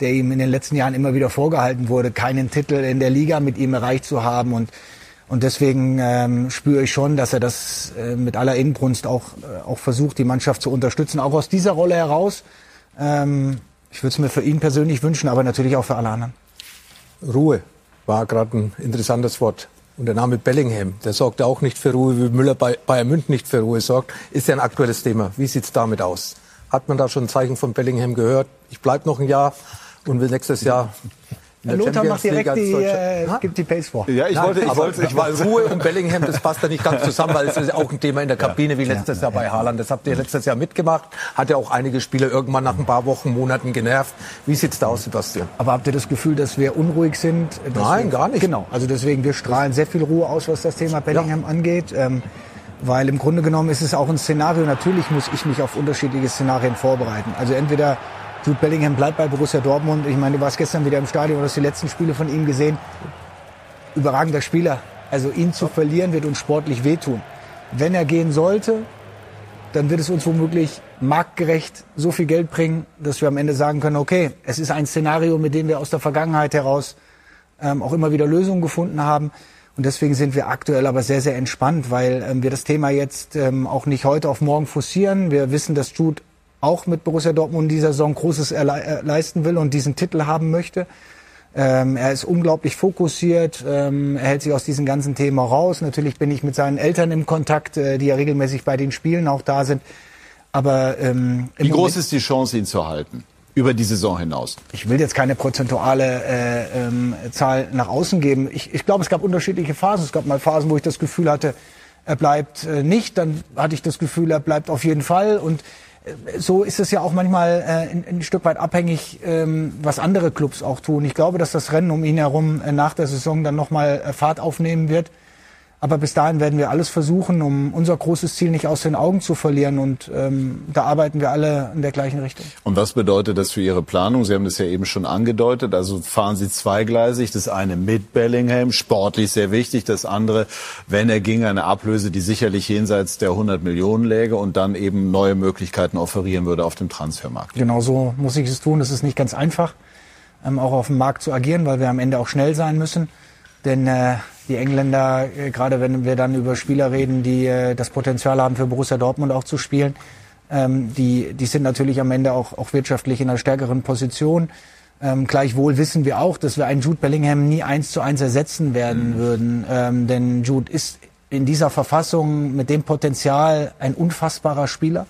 der ihm in den letzten Jahren immer wieder vorgehalten wurde, keinen Titel in der Liga mit ihm erreicht zu haben. Und und deswegen ähm, spüre ich schon, dass er das äh, mit aller Inbrunst auch, äh, auch versucht, die Mannschaft zu unterstützen, auch aus dieser Rolle heraus. Ähm, ich würde es mir für ihn persönlich wünschen, aber natürlich auch für alle anderen. Ruhe war gerade ein interessantes Wort. Und der Name Bellingham, der sorgt ja auch nicht für Ruhe, wie Müller bei Bayern München nicht für Ruhe sorgt, ist ja ein aktuelles Thema. Wie sieht's damit aus? Hat man da schon ein Zeichen von Bellingham gehört? Ich bleib noch ein Jahr und will nächstes Jahr Lothar macht direkt die, äh, gibt die Pace vor. Ja, ich wollte, ich wollte, ich wollte, Ruhe und Bellingham, das passt da nicht ganz zusammen, weil es ist auch ein Thema in der Kabine wie letztes Jahr bei Haaland. Das habt ihr letztes Jahr mitgemacht, hat ja auch einige Spieler irgendwann nach ein paar Wochen, Monaten genervt. Wie sieht's da aus, Sebastian? Aber habt ihr das Gefühl, dass wir unruhig sind? Nein, gar nicht. Genau, also deswegen, wir strahlen sehr viel Ruhe aus, was das Thema Bellingham ja. angeht. Ähm, weil im Grunde genommen ist es auch ein Szenario, natürlich muss ich mich auf unterschiedliche Szenarien vorbereiten. Also entweder Jude Bellingham bleibt bei Borussia Dortmund. Ich meine, du warst gestern wieder im Stadion, hast die letzten Spiele von ihm gesehen. Überragender Spieler. Also ihn zu verlieren wird uns sportlich wehtun. Wenn er gehen sollte, dann wird es uns womöglich marktgerecht so viel Geld bringen, dass wir am Ende sagen können, okay, es ist ein Szenario, mit dem wir aus der Vergangenheit heraus ähm, auch immer wieder Lösungen gefunden haben. Und deswegen sind wir aktuell aber sehr, sehr entspannt, weil ähm, wir das Thema jetzt ähm, auch nicht heute auf morgen forcieren. Wir wissen, dass Jude auch mit Borussia Dortmund in dieser Saison Großes äh, leisten will und diesen Titel haben möchte. Ähm, er ist unglaublich fokussiert, ähm, er hält sich aus diesem ganzen Thema raus. Natürlich bin ich mit seinen Eltern im Kontakt, äh, die ja regelmäßig bei den Spielen auch da sind. Aber ähm, wie groß Moment ist die Chance, ihn zu halten? über die Saison hinaus? Ich will jetzt keine prozentuale äh, ähm, Zahl nach außen geben. Ich, ich glaube, es gab unterschiedliche Phasen. Es gab mal Phasen, wo ich das Gefühl hatte, er bleibt äh, nicht. Dann hatte ich das Gefühl, er bleibt auf jeden Fall. Und so ist es ja auch manchmal äh, ein, ein Stück weit abhängig, ähm, was andere Clubs auch tun. Ich glaube, dass das Rennen um ihn herum äh, nach der Saison dann nochmal äh, Fahrt aufnehmen wird. Aber bis dahin werden wir alles versuchen, um unser großes Ziel nicht aus den Augen zu verlieren. Und ähm, da arbeiten wir alle in der gleichen Richtung. Und was bedeutet das für Ihre Planung? Sie haben das ja eben schon angedeutet. Also fahren Sie zweigleisig. Das eine mit Bellingham, sportlich sehr wichtig. Das andere, wenn er ging, eine Ablöse, die sicherlich jenseits der 100 Millionen läge und dann eben neue Möglichkeiten offerieren würde auf dem Transfermarkt. Genau so muss ich es tun. Das ist nicht ganz einfach, ähm, auch auf dem Markt zu agieren, weil wir am Ende auch schnell sein müssen. Denn äh, die Engländer, äh, gerade wenn wir dann über Spieler reden, die äh, das Potenzial haben für Borussia Dortmund auch zu spielen, ähm, die, die sind natürlich am Ende auch, auch wirtschaftlich in einer stärkeren Position. Ähm, gleichwohl wissen wir auch, dass wir einen Jude Bellingham nie eins zu eins ersetzen werden mhm. würden. Ähm, denn Jude ist in dieser Verfassung mit dem Potenzial ein unfassbarer Spieler,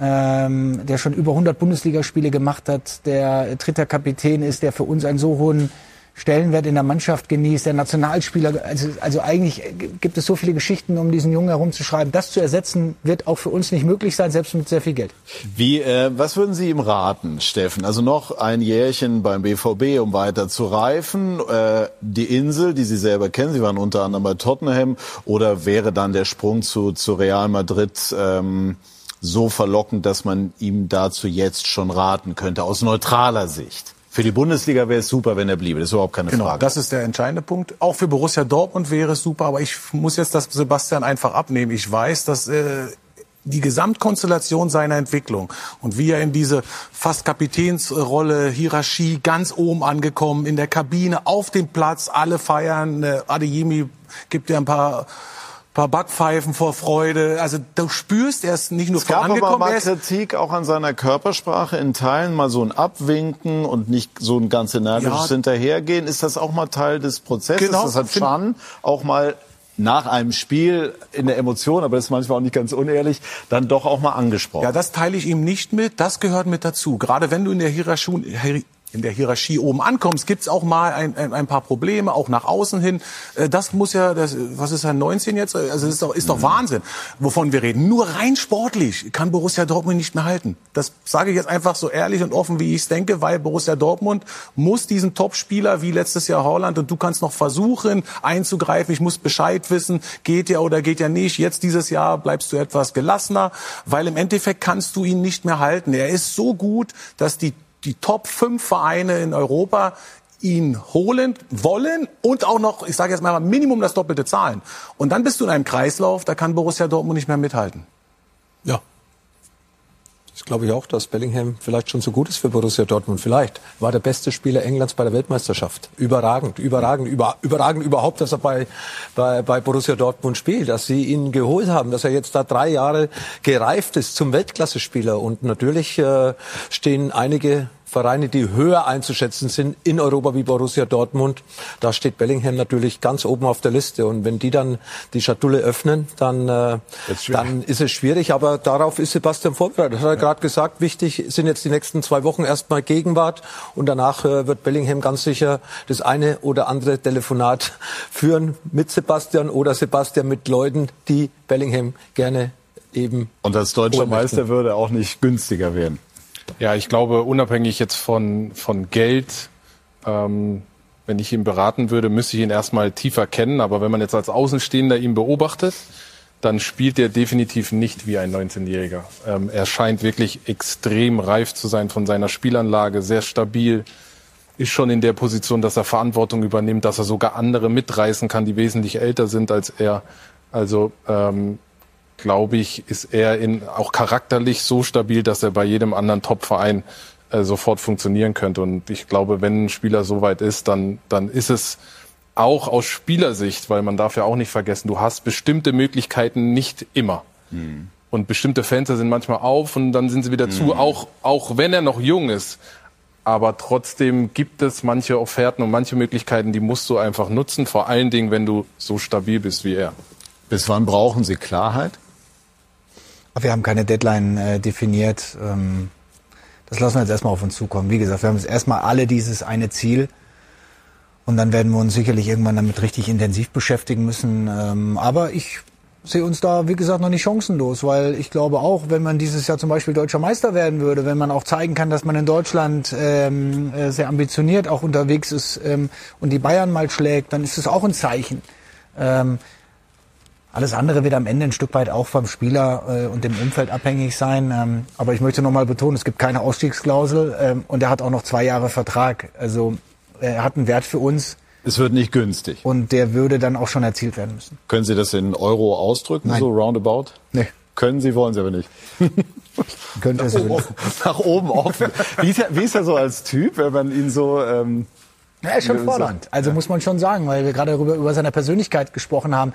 ähm, der schon über 100 Bundesligaspiele gemacht hat, der dritter Kapitän ist, der für uns einen so hohen Stellenwert in der Mannschaft genießt, der Nationalspieler. Also, also eigentlich gibt es so viele Geschichten, um diesen Jungen herumzuschreiben. Das zu ersetzen, wird auch für uns nicht möglich sein, selbst mit sehr viel Geld. Wie, äh, was würden Sie ihm raten, Steffen? Also noch ein Jährchen beim BVB, um weiter zu reifen. Äh, die Insel, die Sie selber kennen, Sie waren unter anderem bei Tottenham. Oder wäre dann der Sprung zu, zu Real Madrid ähm, so verlockend, dass man ihm dazu jetzt schon raten könnte, aus neutraler Sicht? Für die Bundesliga wäre es super, wenn er bliebe. Das ist überhaupt keine genau, Frage. Das ist der entscheidende Punkt. Auch für Borussia Dortmund wäre es super, aber ich muss jetzt das Sebastian einfach abnehmen. Ich weiß, dass äh, die Gesamtkonstellation seiner Entwicklung und wie er in diese fast Kapitänsrolle, Hierarchie ganz oben angekommen, in der Kabine, auf dem Platz, alle feiern. Äh, Adeyemi gibt ja ein paar paar Backpfeifen vor Freude. Also du spürst erst nicht nur es gab aber mal Kritik auch an seiner Körpersprache in Teilen, mal so ein Abwinken und nicht so ein ganz energisches ja. Hinterhergehen. Ist das auch mal Teil des Prozesses? Genau. Das hat Chan auch mal nach einem Spiel in der Emotion, aber das ist manchmal auch nicht ganz unehrlich, dann doch auch mal angesprochen. Ja, das teile ich ihm nicht mit. Das gehört mit dazu. Gerade wenn du in der Hierarchie, in der Hierarchie oben ankommst, gibt's auch mal ein, ein, ein, paar Probleme, auch nach außen hin. Äh, das muss ja, das, was ist er, 19 jetzt? Also das ist doch, ist doch Wahnsinn, wovon wir reden. Nur rein sportlich kann Borussia Dortmund nicht mehr halten. Das sage ich jetzt einfach so ehrlich und offen, wie ich es denke, weil Borussia Dortmund muss diesen Topspieler wie letztes Jahr Holland und du kannst noch versuchen einzugreifen. Ich muss Bescheid wissen, geht ja oder geht ja nicht. Jetzt dieses Jahr bleibst du etwas gelassener, weil im Endeffekt kannst du ihn nicht mehr halten. Er ist so gut, dass die die Top 5 Vereine in Europa ihn holen wollen und auch noch, ich sage jetzt mal, Minimum das Doppelte zahlen. Und dann bist du in einem Kreislauf, da kann Borussia Dortmund nicht mehr mithalten. Ja, das glaube ich auch, dass Bellingham vielleicht schon so gut ist für Borussia Dortmund. Vielleicht war der beste Spieler Englands bei der Weltmeisterschaft. Überragend, überragend, über, überragend überhaupt, dass er bei, bei, bei Borussia Dortmund spielt, dass sie ihn geholt haben, dass er jetzt da drei Jahre gereift ist zum Weltklasse-Spieler. Und natürlich äh, stehen einige Vereine, die höher einzuschätzen sind in Europa wie Borussia Dortmund. Da steht Bellingham natürlich ganz oben auf der Liste. Und wenn die dann die Schatulle öffnen, dann, äh, dann ist es schwierig. Aber darauf ist Sebastian vorbereitet. Das hat er ja. gerade gesagt. Wichtig sind jetzt die nächsten zwei Wochen erstmal Gegenwart. Und danach äh, wird Bellingham ganz sicher das eine oder andere Telefonat führen mit Sebastian oder Sebastian mit Leuten, die Bellingham gerne eben. Und als deutscher Meister würde auch nicht günstiger werden. Ja, ich glaube, unabhängig jetzt von, von Geld, ähm, wenn ich ihn beraten würde, müsste ich ihn erstmal tiefer kennen. Aber wenn man jetzt als Außenstehender ihn beobachtet, dann spielt er definitiv nicht wie ein 19-Jähriger. Ähm, er scheint wirklich extrem reif zu sein von seiner Spielanlage, sehr stabil, ist schon in der Position, dass er Verantwortung übernimmt, dass er sogar andere mitreißen kann, die wesentlich älter sind als er. Also ähm, glaube ich, ist er in, auch charakterlich so stabil, dass er bei jedem anderen Top-Verein äh, sofort funktionieren könnte. Und ich glaube, wenn ein Spieler so weit ist, dann, dann ist es auch aus Spielersicht, weil man darf ja auch nicht vergessen, du hast bestimmte Möglichkeiten nicht immer. Mhm. Und bestimmte Fenster sind manchmal auf und dann sind sie wieder mhm. zu, auch, auch wenn er noch jung ist. Aber trotzdem gibt es manche Offerten und manche Möglichkeiten, die musst du einfach nutzen, vor allen Dingen, wenn du so stabil bist wie er. Bis wann brauchen Sie Klarheit? Wir haben keine Deadline äh, definiert. Ähm, das lassen wir jetzt erstmal auf uns zukommen. Wie gesagt, wir haben jetzt erstmal alle dieses eine Ziel. Und dann werden wir uns sicherlich irgendwann damit richtig intensiv beschäftigen müssen. Ähm, aber ich sehe uns da, wie gesagt, noch nicht chancenlos, weil ich glaube auch, wenn man dieses Jahr zum Beispiel deutscher Meister werden würde, wenn man auch zeigen kann, dass man in Deutschland ähm, äh, sehr ambitioniert auch unterwegs ist ähm, und die Bayern mal schlägt, dann ist es auch ein Zeichen. Ähm, alles andere wird am Ende ein Stück weit auch vom Spieler äh, und dem Umfeld abhängig sein. Ähm, aber ich möchte nochmal betonen, es gibt keine Ausstiegsklausel ähm, und er hat auch noch zwei Jahre Vertrag. Also er hat einen Wert für uns. Es wird nicht günstig. Und der würde dann auch schon erzielt werden müssen. Können Sie das in Euro ausdrücken, Nein. so roundabout? Nee. Können Sie, wollen Sie aber nicht. Könnte es oben, Nach oben offen. Wie ist, er, wie ist er so als Typ, wenn man ihn so... Ähm, ja, er ist schon fordernd. Also muss man schon sagen, weil wir gerade darüber über seine Persönlichkeit gesprochen haben.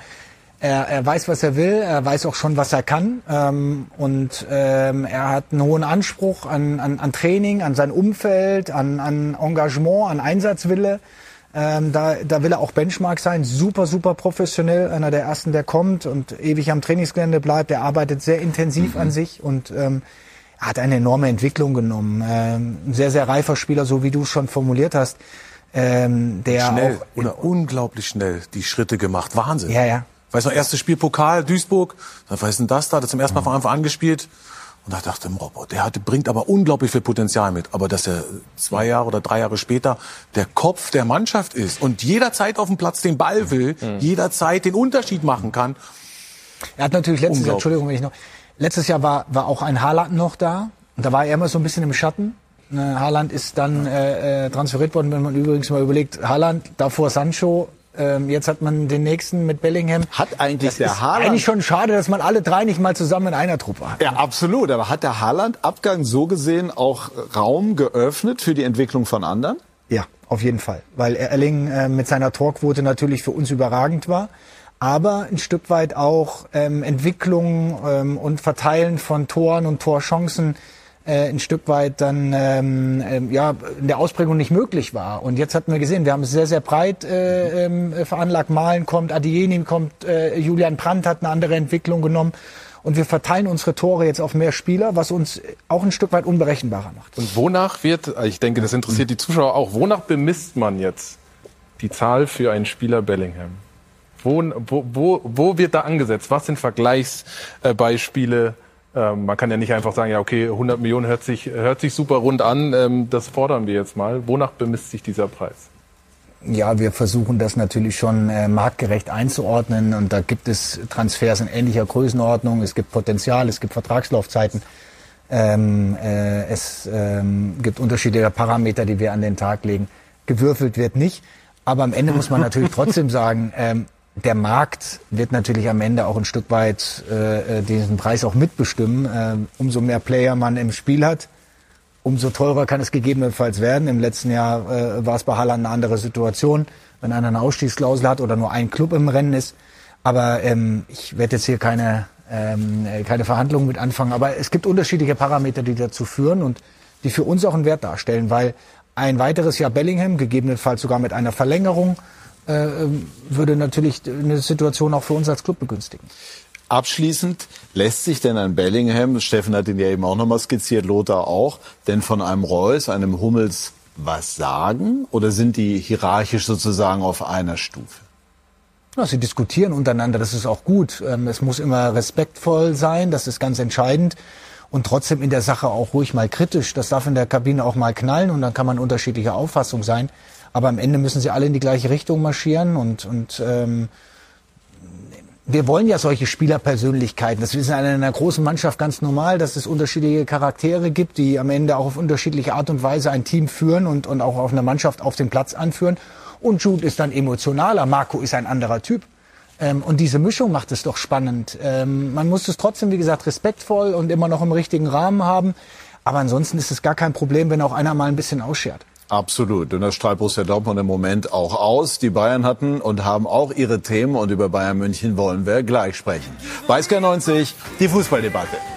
Er, er weiß, was er will, er weiß auch schon, was er kann. Ähm, und ähm, er hat einen hohen Anspruch an, an, an Training, an sein Umfeld, an, an Engagement, an Einsatzwille. Ähm, da, da will er auch Benchmark sein, super, super professionell, einer der ersten, der kommt und ewig am Trainingsgelände bleibt. Er arbeitet sehr intensiv mhm. an sich und ähm, er hat eine enorme Entwicklung genommen. Ähm, ein sehr, sehr reifer Spieler, so wie du es schon formuliert hast. Ähm, der schnell auch unglaublich schnell die Schritte gemacht. Wahnsinn. Ja, ja. Weiß noch, erstes Spiel Pokal, Duisburg. Was ist denn das da? Das zum ersten Mal von Anfang an gespielt. Und da dachte ich, der hat, bringt aber unglaublich viel Potenzial mit. Aber dass er zwei Jahre oder drei Jahre später der Kopf der Mannschaft ist und jederzeit auf dem Platz den Ball will, mhm. jederzeit den Unterschied machen kann. Er hat natürlich letztes Jahr, Entschuldigung, wenn ich noch, letztes Jahr war, war auch ein Haaland noch da. Und da war er immer so ein bisschen im Schatten. Ne, Haaland ist dann äh, äh, transferiert worden, wenn man übrigens mal überlegt, Haaland, davor Sancho, ähm, jetzt hat man den nächsten mit Bellingham. Hat eigentlich das der Haaland. Eigentlich schon schade, dass man alle drei nicht mal zusammen in einer Truppe hat. Ja, absolut. Aber hat der Haaland-Abgang so gesehen auch Raum geöffnet für die Entwicklung von anderen? Ja, auf jeden Fall. Weil Erling äh, mit seiner Torquote natürlich für uns überragend war. Aber ein Stück weit auch ähm, Entwicklung ähm, und Verteilen von Toren und Torchancen äh, ein Stück weit dann ähm, äh, ja in der Ausprägung nicht möglich war. Und jetzt hatten wir gesehen, wir haben es sehr sehr breit äh, äh, veranlagt. Malen kommt, Adieni kommt, äh, Julian Brandt hat eine andere Entwicklung genommen. Und wir verteilen unsere Tore jetzt auf mehr Spieler, was uns auch ein Stück weit unberechenbarer macht. Und wonach wird, ich denke, das interessiert die Zuschauer auch, wonach bemisst man jetzt die Zahl für einen Spieler Bellingham? Wo, wo, wo, wo wird da angesetzt? Was sind Vergleichsbeispiele? Ähm, man kann ja nicht einfach sagen, ja, okay, 100 Millionen hört sich, hört sich super rund an, ähm, das fordern wir jetzt mal. Wonach bemisst sich dieser Preis? Ja, wir versuchen das natürlich schon äh, marktgerecht einzuordnen und da gibt es Transfers in ähnlicher Größenordnung. Es gibt Potenzial, es gibt Vertragslaufzeiten. Ähm, äh, es ähm, gibt unterschiedliche Parameter, die wir an den Tag legen. Gewürfelt wird nicht. Aber am Ende muss man natürlich trotzdem sagen, ähm, der Markt wird natürlich am Ende auch ein Stück weit äh, diesen Preis auch mitbestimmen. Äh, umso mehr Player man im Spiel hat, umso teurer kann es gegebenenfalls werden. Im letzten Jahr äh, war es bei Haaland eine andere Situation, wenn einer eine Ausstiegsklausel hat oder nur ein Club im Rennen ist. Aber ähm, ich werde jetzt hier keine, ähm, keine Verhandlungen mit anfangen. Aber es gibt unterschiedliche Parameter, die dazu führen. Und die für uns auch einen Wert darstellen, weil ein weiteres Jahr Bellingham, gegebenenfalls sogar mit einer Verlängerung, äh, würde natürlich eine Situation auch für uns als Club begünstigen. Abschließend lässt sich denn ein Bellingham, Steffen hat ihn ja eben auch nochmal skizziert, Lothar auch, denn von einem Reus, einem Hummels was sagen oder sind die hierarchisch sozusagen auf einer Stufe? Ja, sie diskutieren untereinander, das ist auch gut. Ähm, es muss immer respektvoll sein, das ist ganz entscheidend. Und trotzdem in der Sache auch ruhig mal kritisch. Das darf in der Kabine auch mal knallen und dann kann man unterschiedlicher Auffassung sein. Aber am Ende müssen sie alle in die gleiche Richtung marschieren und, und ähm, wir wollen ja solche Spielerpersönlichkeiten. Das ist in einer großen Mannschaft ganz normal, dass es unterschiedliche Charaktere gibt, die am Ende auch auf unterschiedliche Art und Weise ein Team führen und, und auch auf einer Mannschaft auf den Platz anführen. Und Jude ist dann emotionaler, Marco ist ein anderer Typ. Ähm, und diese Mischung macht es doch spannend. Ähm, man muss es trotzdem, wie gesagt, respektvoll und immer noch im richtigen Rahmen haben. Aber ansonsten ist es gar kein Problem, wenn auch einer mal ein bisschen ausschert. Absolut. Und das strahlt Borussia Dortmund im Moment auch aus. Die Bayern hatten und haben auch ihre Themen und über Bayern München wollen wir gleich sprechen. Bei 90 die Fußballdebatte.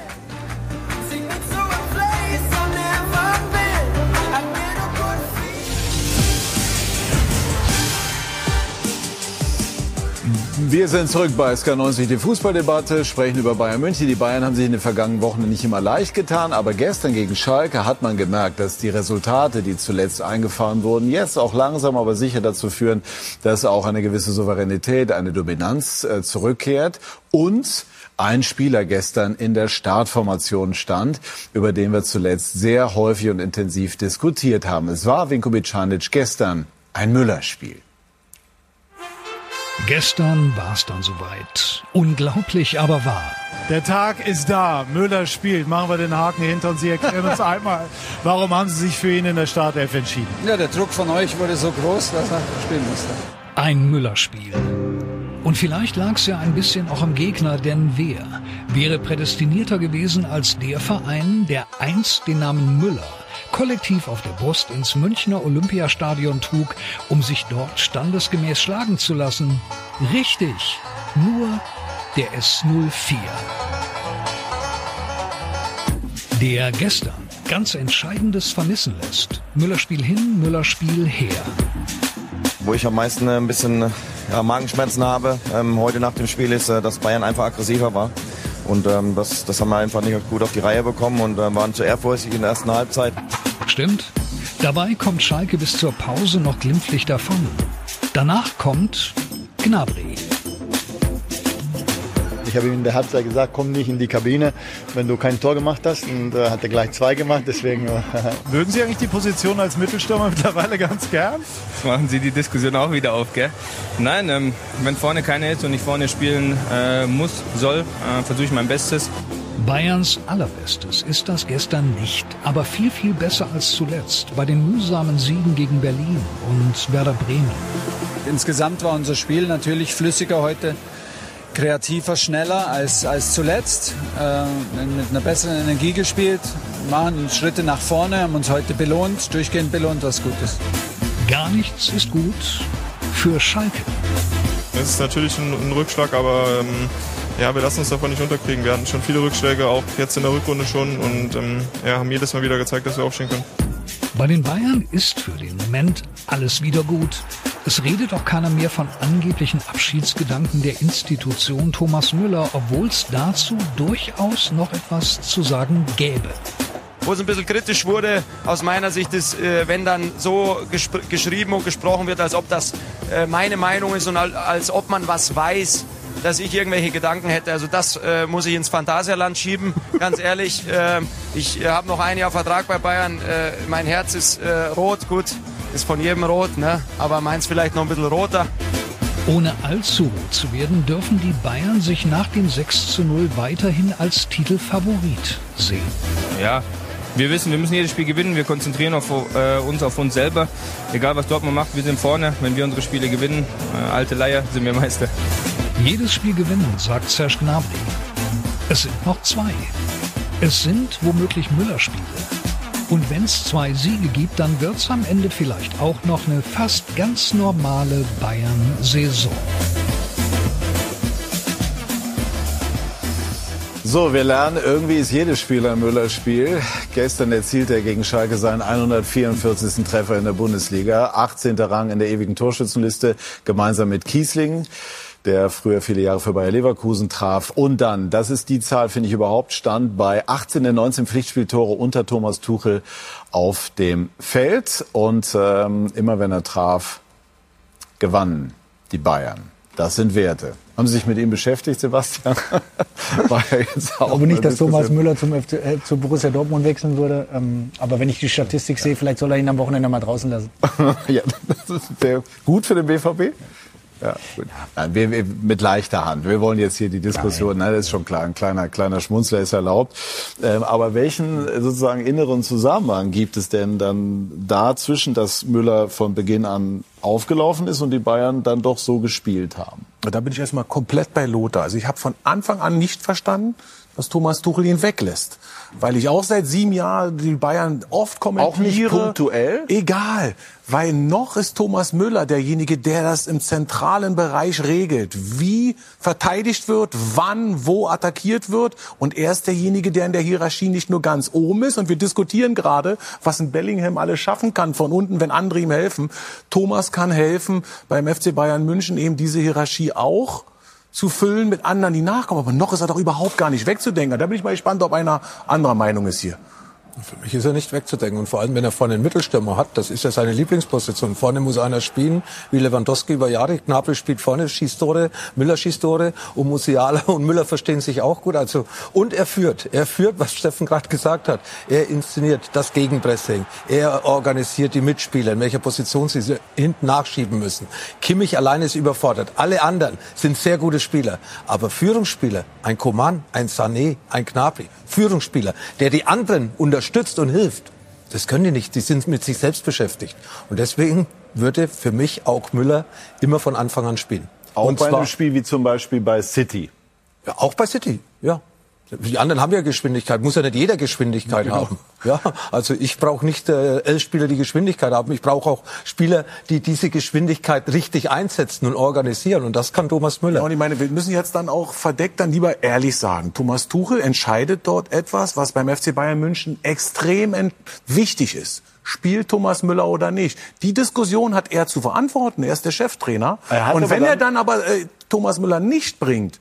Wir sind zurück bei SK90, die Fußballdebatte, sprechen über Bayern München. Die Bayern haben sich in den vergangenen Wochen nicht immer leicht getan, aber gestern gegen Schalke hat man gemerkt, dass die Resultate, die zuletzt eingefahren wurden, jetzt auch langsam aber sicher dazu führen, dass auch eine gewisse Souveränität, eine Dominanz äh, zurückkehrt und ein Spieler gestern in der Startformation stand, über den wir zuletzt sehr häufig und intensiv diskutiert haben. Es war Vinko Bicanic gestern ein Müller-Spiel. Gestern war es dann soweit. Unglaublich, aber wahr. Der Tag ist da. Müller spielt. Machen wir den Haken hinter uns. Sie erklären uns einmal, warum haben Sie sich für ihn in der Startelf entschieden? Ja, der Druck von euch wurde so groß, dass er spielen musste. Ein Müller-Spiel. Und vielleicht lag es ja ein bisschen auch am Gegner, denn wer wäre prädestinierter gewesen als der Verein, der einst den Namen Müller kollektiv auf der Brust ins Münchner Olympiastadion trug, um sich dort standesgemäß schlagen zu lassen. Richtig, nur der S04. Der gestern ganz Entscheidendes vermissen lässt. Müllerspiel hin, Müllerspiel her. Wo ich am meisten äh, ein bisschen ja, Magenschmerzen habe ähm, heute nach dem Spiel ist, äh, dass Bayern einfach aggressiver war. Und ähm, das, das haben wir einfach nicht gut auf die Reihe bekommen und äh, waren zu ehrfurchtig in der ersten Halbzeit. Stimmt. Dabei kommt Schalke bis zur Pause noch glimpflich davon. Danach kommt Gnabry. Ich habe ihm in der Halbzeit gesagt, komm nicht in die Kabine, wenn du kein Tor gemacht hast. Und äh, hat er gleich zwei gemacht, deswegen. Äh, Mögen Sie eigentlich die Position als Mittelstürmer mittlerweile ganz gern? Jetzt machen Sie die Diskussion auch wieder auf, gell? Nein, ähm, wenn vorne keiner ist und ich vorne spielen äh, muss, soll, äh, versuche ich mein Bestes. Bayerns allerbestes ist das gestern nicht, aber viel, viel besser als zuletzt bei den mühsamen Siegen gegen Berlin und Werder Bremen. Insgesamt war unser Spiel natürlich flüssiger heute kreativer, schneller als, als zuletzt, äh, mit einer besseren Energie gespielt, machen Schritte nach vorne, haben uns heute belohnt, durchgehend belohnt, was gut ist. Gar nichts ist gut für Schalke. Es ist natürlich ein, ein Rückschlag, aber ähm, ja, wir lassen uns davon nicht unterkriegen. Wir hatten schon viele Rückschläge, auch jetzt in der Rückrunde schon und ähm, ja, haben jedes Mal wieder gezeigt, dass wir aufstehen können. Bei den Bayern ist für den Moment alles wieder gut. Es redet auch keiner mehr von angeblichen Abschiedsgedanken der Institution Thomas Müller, obwohl es dazu durchaus noch etwas zu sagen gäbe. Wo es ein bisschen kritisch wurde, aus meiner Sicht ist, äh, wenn dann so geschrieben und gesprochen wird, als ob das äh, meine Meinung ist und als ob man was weiß, dass ich irgendwelche Gedanken hätte. Also das äh, muss ich ins Phantasialand schieben, ganz ehrlich. Äh, ich äh, habe noch ein Jahr Vertrag bei Bayern. Äh, mein Herz ist äh, rot, gut, ist von jedem rot, ne? aber meins vielleicht noch ein bisschen roter. Ohne allzu rot zu werden, dürfen die Bayern sich nach dem 6 zu 0 weiterhin als Titelfavorit sehen. Ja, wir wissen, wir müssen jedes Spiel gewinnen. Wir konzentrieren auf, äh, uns auf uns selber. Egal was Dortmund macht, wir sind vorne. Wenn wir unsere Spiele gewinnen, äh, alte Leier, sind wir Meister. Jedes Spiel gewinnen, sagt Serge Gnabry. Es sind noch zwei. Es sind womöglich Müller-Spiele. Und wenn es zwei Siege gibt, dann wird es am Ende vielleicht auch noch eine fast ganz normale Bayern-Saison. So, wir lernen, irgendwie ist jedes Spiel ein Müller-Spiel. Gestern erzielt er gegen Schalke seinen 144. Treffer in der Bundesliga. 18. Rang in der ewigen Torschützenliste, gemeinsam mit Kiesling der früher viele Jahre für Bayer Leverkusen traf. Und dann, das ist die Zahl, finde ich überhaupt, stand bei 18 der 19 Pflichtspieltore unter Thomas Tuchel auf dem Feld. Und ähm, immer wenn er traf, gewannen die Bayern. Das sind Werte. Haben Sie sich mit ihm beschäftigt, Sebastian? War ja jetzt auch Aber nicht, dass Thomas Müller zum FC, äh, zu Borussia Dortmund wechseln würde. Ähm, aber wenn ich die Statistik ja. sehe, vielleicht soll er ihn am Wochenende mal draußen lassen. ja, das ist sehr gut für den BVB. Ja, gut. Nein, wir, wir, mit leichter Hand. Wir wollen jetzt hier die Diskussion, nein, das ist schon klar, ein kleiner, kleiner Schmunzler ist erlaubt. Ähm, aber welchen sozusagen inneren Zusammenhang gibt es denn dann dazwischen, dass Müller von Beginn an aufgelaufen ist und die Bayern dann doch so gespielt haben? Da bin ich erstmal komplett bei Lothar. Also ich habe von Anfang an nicht verstanden, dass Thomas Tuchel ihn weglässt. Weil ich auch seit sieben Jahren die Bayern oft kommentiere. Auch nicht punktuell? Egal. Weil noch ist Thomas Müller derjenige, der das im zentralen Bereich regelt. Wie verteidigt wird, wann, wo attackiert wird. Und er ist derjenige, der in der Hierarchie nicht nur ganz oben ist. Und wir diskutieren gerade, was ein Bellingham alles schaffen kann von unten, wenn andere ihm helfen. Thomas kann helfen, beim FC Bayern München eben diese Hierarchie auch zu füllen mit anderen, die nachkommen. Aber noch ist er doch überhaupt gar nicht wegzudenken. Da bin ich mal gespannt, ob einer anderer Meinung ist hier. Für mich ist er nicht wegzudenken. Und vor allem, wenn er vorne einen Mittelstürmer hat, das ist ja seine Lieblingsposition. Vorne muss einer spielen, wie Lewandowski über Jahre. Gnabry spielt vorne, schießt Tore, Müller schießt Tore und Musiala und Müller verstehen sich auch gut. Also, und er führt. Er führt, was Steffen gerade gesagt hat. Er inszeniert das Gegenpressing. Er organisiert die Mitspieler, in welcher Position sie hinten nachschieben müssen. Kimmich alleine ist überfordert. Alle anderen sind sehr gute Spieler. Aber Führungsspieler, ein Coman, ein Sané, ein Gnabry, Führungsspieler, der die anderen unterstützt und hilft. Das können die nicht. Die sind mit sich selbst beschäftigt. Und deswegen würde für mich auch Müller immer von Anfang an spielen. Auch und bei einem Spiel wie zum Beispiel bei City. Ja, auch bei City, ja. Die anderen haben ja Geschwindigkeit, muss ja nicht jeder Geschwindigkeit genau. haben. Ja, also ich brauche nicht äh, elf Spieler, die Geschwindigkeit haben. Ich brauche auch Spieler, die diese Geschwindigkeit richtig einsetzen und organisieren. Und das kann Thomas Müller. Ja, und ich meine, wir müssen jetzt dann auch verdeckt dann lieber ehrlich sagen. Thomas Tuchel entscheidet dort etwas, was beim FC Bayern München extrem wichtig ist spielt Thomas Müller oder nicht. Die Diskussion hat er zu verantworten. Er ist der Cheftrainer. Und wenn er dann aber äh, Thomas Müller nicht bringt,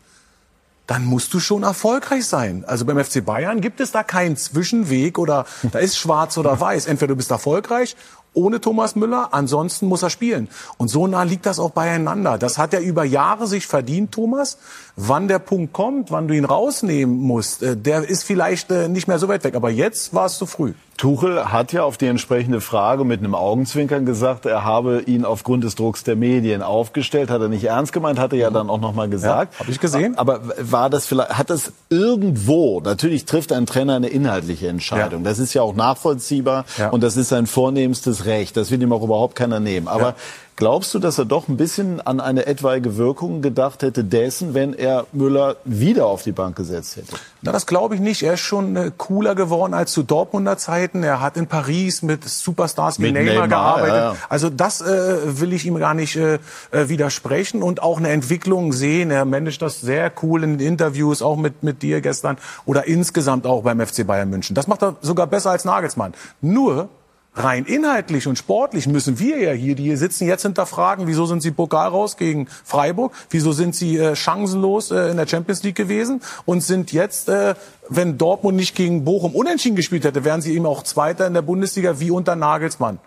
dann musst du schon erfolgreich sein. Also beim FC Bayern gibt es da keinen Zwischenweg oder da ist schwarz oder weiß. Entweder du bist erfolgreich ohne Thomas Müller, ansonsten muss er spielen. Und so nah liegt das auch beieinander. Das hat er über Jahre sich verdient, Thomas. Wann der Punkt kommt, wann du ihn rausnehmen musst, äh, der ist vielleicht äh, nicht mehr so weit weg. Aber jetzt war es zu früh. Tuchel hat ja auf die entsprechende Frage mit einem Augenzwinkern gesagt, er habe ihn aufgrund des Drucks der Medien aufgestellt. Hat er nicht ernst gemeint, hat er ja dann auch noch mal gesagt. Ja, habe ich gesehen. Aber war das vielleicht, hat das irgendwo, natürlich trifft ein Trainer eine inhaltliche Entscheidung. Ja. Das ist ja auch nachvollziehbar ja. und das ist sein vornehmstes Recht. Das will ihm auch überhaupt keiner nehmen. Aber Glaubst du, dass er doch ein bisschen an eine etwaige Wirkung gedacht hätte dessen, wenn er Müller wieder auf die Bank gesetzt hätte? Na, das glaube ich nicht. Er ist schon äh, cooler geworden als zu Dortmunder Zeiten. Er hat in Paris mit Superstars wie Neymar, Neymar, gearbeitet. Ja, ja. Also das äh, will ich ihm gar nicht äh, äh, widersprechen und auch eine Entwicklung sehen. Er managt das sehr cool in Interviews, auch mit, mit dir gestern oder insgesamt auch beim FC Bayern München. Das macht er sogar besser als Nagelsmann. Nur rein inhaltlich und sportlich müssen wir ja hier, die hier sitzen, jetzt hinterfragen, wieso sind sie Pokal raus gegen Freiburg, wieso sind sie äh, chancenlos äh, in der Champions League gewesen und sind jetzt, äh, wenn Dortmund nicht gegen Bochum unentschieden gespielt hätte, wären sie eben auch Zweiter in der Bundesliga wie unter Nagelsmann.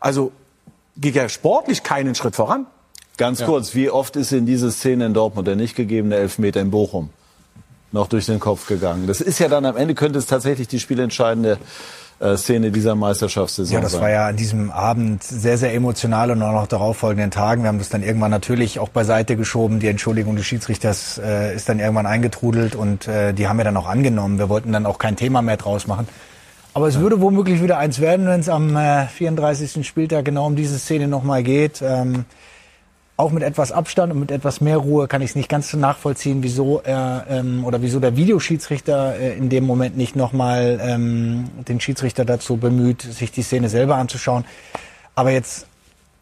Also geht ja sportlich keinen Schritt voran. Ganz ja. kurz, wie oft ist in diese Szene in Dortmund der nicht gegebene Elfmeter in Bochum noch durch den Kopf gegangen? Das ist ja dann am Ende könnte es tatsächlich die spielentscheidende äh, Szene dieser Meisterschaftssaison Ja, das sein. war ja an diesem Abend sehr, sehr emotional und auch noch darauf folgenden Tagen. Wir haben das dann irgendwann natürlich auch beiseite geschoben. Die Entschuldigung des Schiedsrichters äh, ist dann irgendwann eingetrudelt und äh, die haben wir dann auch angenommen. Wir wollten dann auch kein Thema mehr draus machen. Aber es ja. würde womöglich wieder eins werden, wenn es am äh, 34. Spieltag genau um diese Szene nochmal geht. Ähm, auch mit etwas Abstand und mit etwas mehr Ruhe kann ich es nicht ganz nachvollziehen, wieso er ähm, oder wieso der Videoschiedsrichter äh, in dem Moment nicht nochmal ähm, den Schiedsrichter dazu bemüht, sich die Szene selber anzuschauen. Aber jetzt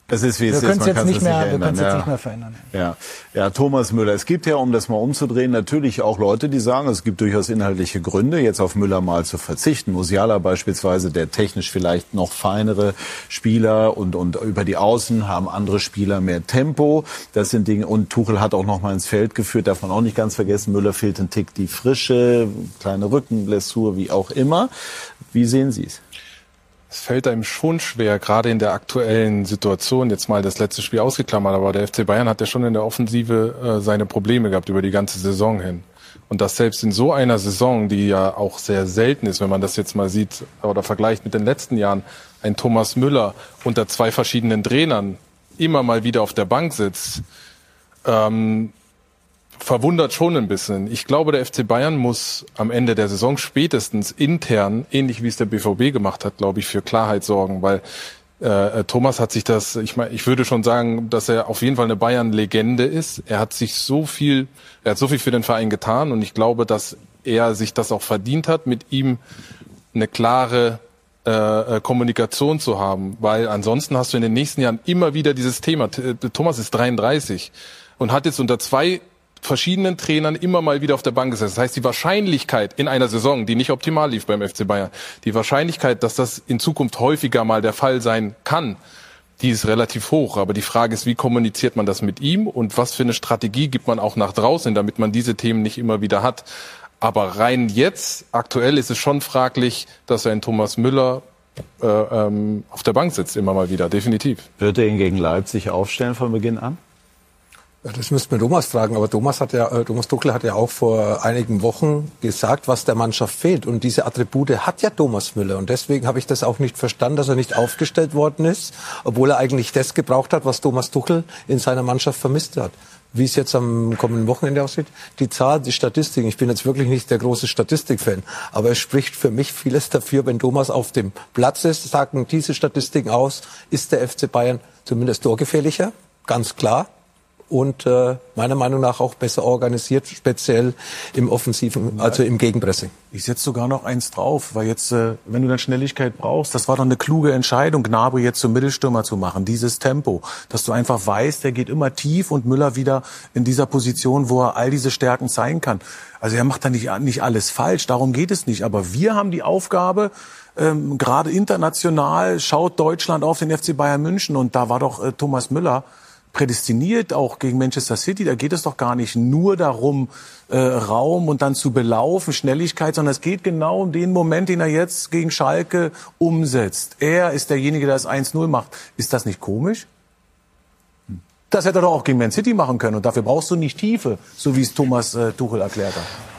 Es ist wie es wir ist. Man jetzt kann nicht es mehr, nicht wir können es jetzt ja. nicht mehr verändern. Ja. ja, Thomas Müller. Es gibt ja, um das mal umzudrehen, natürlich auch Leute, die sagen, es gibt durchaus inhaltliche Gründe, jetzt auf Müller mal zu verzichten. Musiala beispielsweise, der technisch vielleicht noch feinere Spieler und, und über die Außen haben andere Spieler mehr Tempo. Das sind Dinge, und Tuchel hat auch noch mal ins Feld geführt, darf man auch nicht ganz vergessen. Müller fehlt ein Tick die Frische, kleine Rückenblessur, wie auch immer. Wie sehen Sie es? Es fällt einem schon schwer, gerade in der aktuellen Situation, jetzt mal das letzte Spiel ausgeklammert, aber der FC Bayern hat ja schon in der Offensive äh, seine Probleme gehabt über die ganze Saison hin. Und das selbst in so einer Saison, die ja auch sehr selten ist, wenn man das jetzt mal sieht oder vergleicht mit den letzten Jahren, ein Thomas Müller unter zwei verschiedenen Trainern immer mal wieder auf der Bank sitzt, ähm, verwundert schon ein bisschen. Ich glaube, der FC Bayern muss am Ende der Saison spätestens intern, ähnlich wie es der BVB gemacht hat, glaube ich, für Klarheit sorgen, weil äh, Thomas hat sich das, ich meine, ich würde schon sagen, dass er auf jeden Fall eine Bayern-Legende ist. Er hat sich so viel, er hat so viel für den Verein getan und ich glaube, dass er sich das auch verdient hat, mit ihm eine klare äh, Kommunikation zu haben, weil ansonsten hast du in den nächsten Jahren immer wieder dieses Thema. T Thomas ist 33 und hat jetzt unter zwei verschiedenen Trainern immer mal wieder auf der Bank gesessen. Das heißt, die Wahrscheinlichkeit in einer Saison, die nicht optimal lief beim FC Bayern, die Wahrscheinlichkeit, dass das in Zukunft häufiger mal der Fall sein kann, die ist relativ hoch. Aber die Frage ist, wie kommuniziert man das mit ihm und was für eine Strategie gibt man auch nach draußen, damit man diese Themen nicht immer wieder hat. Aber rein jetzt, aktuell ist es schon fraglich, dass ein Thomas Müller äh, ähm, auf der Bank sitzt, immer mal wieder, definitiv. Wird er ihn gegen Leipzig aufstellen von Beginn an? Das müsste man Thomas fragen, aber Thomas hat ja, äh, Thomas Tuchel hat ja auch vor einigen Wochen gesagt, was der Mannschaft fehlt. Und diese Attribute hat ja Thomas Müller. Und deswegen habe ich das auch nicht verstanden, dass er nicht aufgestellt worden ist, obwohl er eigentlich das gebraucht hat, was Thomas Tuchel in seiner Mannschaft vermisst hat. Wie es jetzt am kommenden Wochenende aussieht, die Zahl, die Statistiken. Ich bin jetzt wirklich nicht der große Statistikfan, aber es spricht für mich vieles dafür, wenn Thomas auf dem Platz ist, sagen diese Statistiken aus, ist der FC Bayern zumindest torgefährlicher, ganz klar und äh, meiner Meinung nach auch besser organisiert, speziell im offensiven, also im Gegenpressing. Ich setze sogar noch eins drauf, weil jetzt, äh, wenn du dann Schnelligkeit brauchst, das war doch eine kluge Entscheidung, Gnabry jetzt zum Mittelstürmer zu machen, dieses Tempo, dass du einfach weißt, der geht immer tief und Müller wieder in dieser Position, wo er all diese Stärken zeigen kann. Also er macht da nicht, nicht alles falsch, darum geht es nicht. Aber wir haben die Aufgabe, ähm, gerade international schaut Deutschland auf den FC Bayern München und da war doch äh, Thomas Müller prädestiniert, auch gegen Manchester City. Da geht es doch gar nicht nur darum, äh, Raum und dann zu belaufen, Schnelligkeit, sondern es geht genau um den Moment, den er jetzt gegen Schalke umsetzt. Er ist derjenige, der das 1-0 macht. Ist das nicht komisch? Das hätte er doch auch gegen Man City machen können. Und dafür brauchst du nicht Tiefe, so wie es Thomas äh, Tuchel erklärt hat.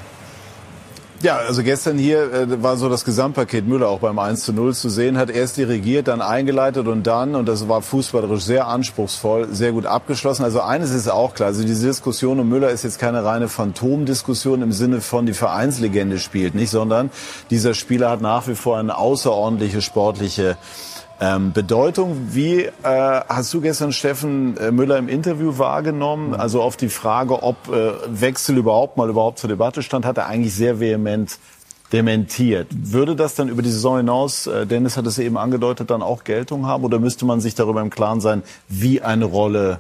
Ja, also gestern hier äh, war so das Gesamtpaket Müller auch beim 1 zu 0 zu sehen, hat erst dirigiert, dann eingeleitet und dann, und das war fußballerisch sehr anspruchsvoll, sehr gut abgeschlossen. Also eines ist auch klar, also diese Diskussion um Müller ist jetzt keine reine Phantomdiskussion im Sinne von die Vereinslegende spielt nicht, sondern dieser Spieler hat nach wie vor eine außerordentliche sportliche ähm, Bedeutung. Wie äh, hast du gestern Steffen äh, Müller im Interview wahrgenommen? Also auf die Frage, ob äh, Wechsel überhaupt mal überhaupt zur Debatte stand, hat er eigentlich sehr vehement dementiert. Würde das dann über die Saison hinaus, äh, Dennis hat es eben angedeutet, dann auch Geltung haben? Oder müsste man sich darüber im Klaren sein, wie eine Rolle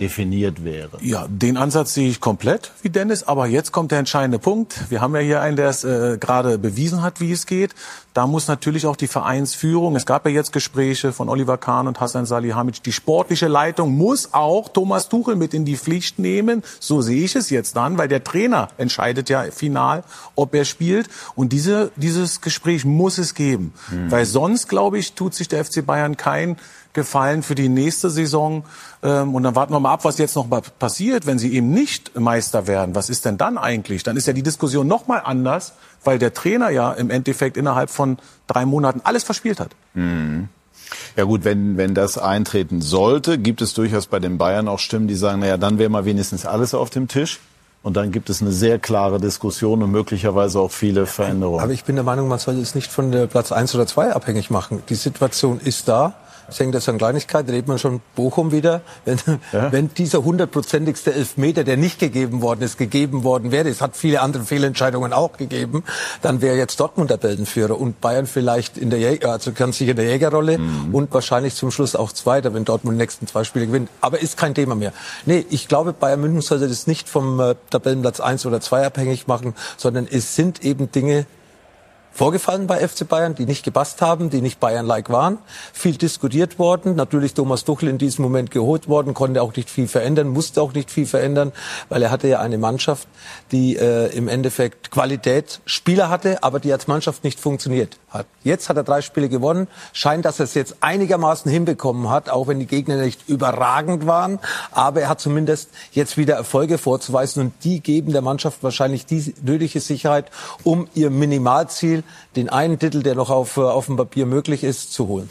definiert wäre. Ja, den Ansatz sehe ich komplett wie Dennis, aber jetzt kommt der entscheidende Punkt. Wir haben ja hier einen, der es äh, gerade bewiesen hat, wie es geht. Da muss natürlich auch die Vereinsführung, es gab ja jetzt Gespräche von Oliver Kahn und Hassan Salihamidzic, die sportliche Leitung muss auch Thomas Tuchel mit in die Pflicht nehmen. So sehe ich es jetzt dann, weil der Trainer entscheidet ja final, ob er spielt. Und diese, dieses Gespräch muss es geben. Mhm. Weil sonst, glaube ich, tut sich der FC Bayern kein Gefallen für die nächste Saison. Ähm, und dann warten wir mal ab, was jetzt noch mal passiert, wenn sie eben nicht Meister werden. Was ist denn dann eigentlich? Dann ist ja die Diskussion noch mal anders, weil der Trainer ja im Endeffekt innerhalb von drei Monaten alles verspielt hat. Mhm. Ja gut, wenn, wenn das eintreten sollte, gibt es durchaus bei den Bayern auch Stimmen, die sagen, naja, dann wäre mal wenigstens alles auf dem Tisch. Und dann gibt es eine sehr klare Diskussion und möglicherweise auch viele Veränderungen. Aber ich bin der Meinung, man soll es nicht von der Platz 1 oder 2 abhängig machen. Die Situation ist da. Ich denke, das ist eine Kleinigkeit, redet man schon Bochum wieder. Wenn, ja. wenn dieser hundertprozentigste Elfmeter, der nicht gegeben worden ist, gegeben worden wäre, es hat viele andere Fehlentscheidungen auch gegeben, dann wäre jetzt Dortmund der Tabellenführer und Bayern vielleicht in der Jäger, also ganz sicher in der Jägerrolle mhm. und wahrscheinlich zum Schluss auch Zweiter, wenn Dortmund die nächsten zwei Spiele gewinnt. Aber ist kein Thema mehr. Nee, ich glaube, Bayern München sollte das nicht vom äh, Tabellenplatz eins oder zwei abhängig machen, sondern es sind eben Dinge, vorgefallen bei FC Bayern, die nicht gepasst haben, die nicht Bayern-like waren. Viel diskutiert worden. Natürlich Thomas Tuchel in diesem Moment geholt worden, konnte auch nicht viel verändern, musste auch nicht viel verändern, weil er hatte ja eine Mannschaft, die äh, im Endeffekt Qualität Spieler hatte, aber die als Mannschaft nicht funktioniert hat. Jetzt hat er drei Spiele gewonnen. Scheint, dass er es jetzt einigermaßen hinbekommen hat, auch wenn die Gegner nicht überragend waren. Aber er hat zumindest jetzt wieder Erfolge vorzuweisen und die geben der Mannschaft wahrscheinlich die nötige Sicherheit, um ihr Minimalziel den einen Titel, der noch auf, äh, auf dem Papier möglich ist, zu holen.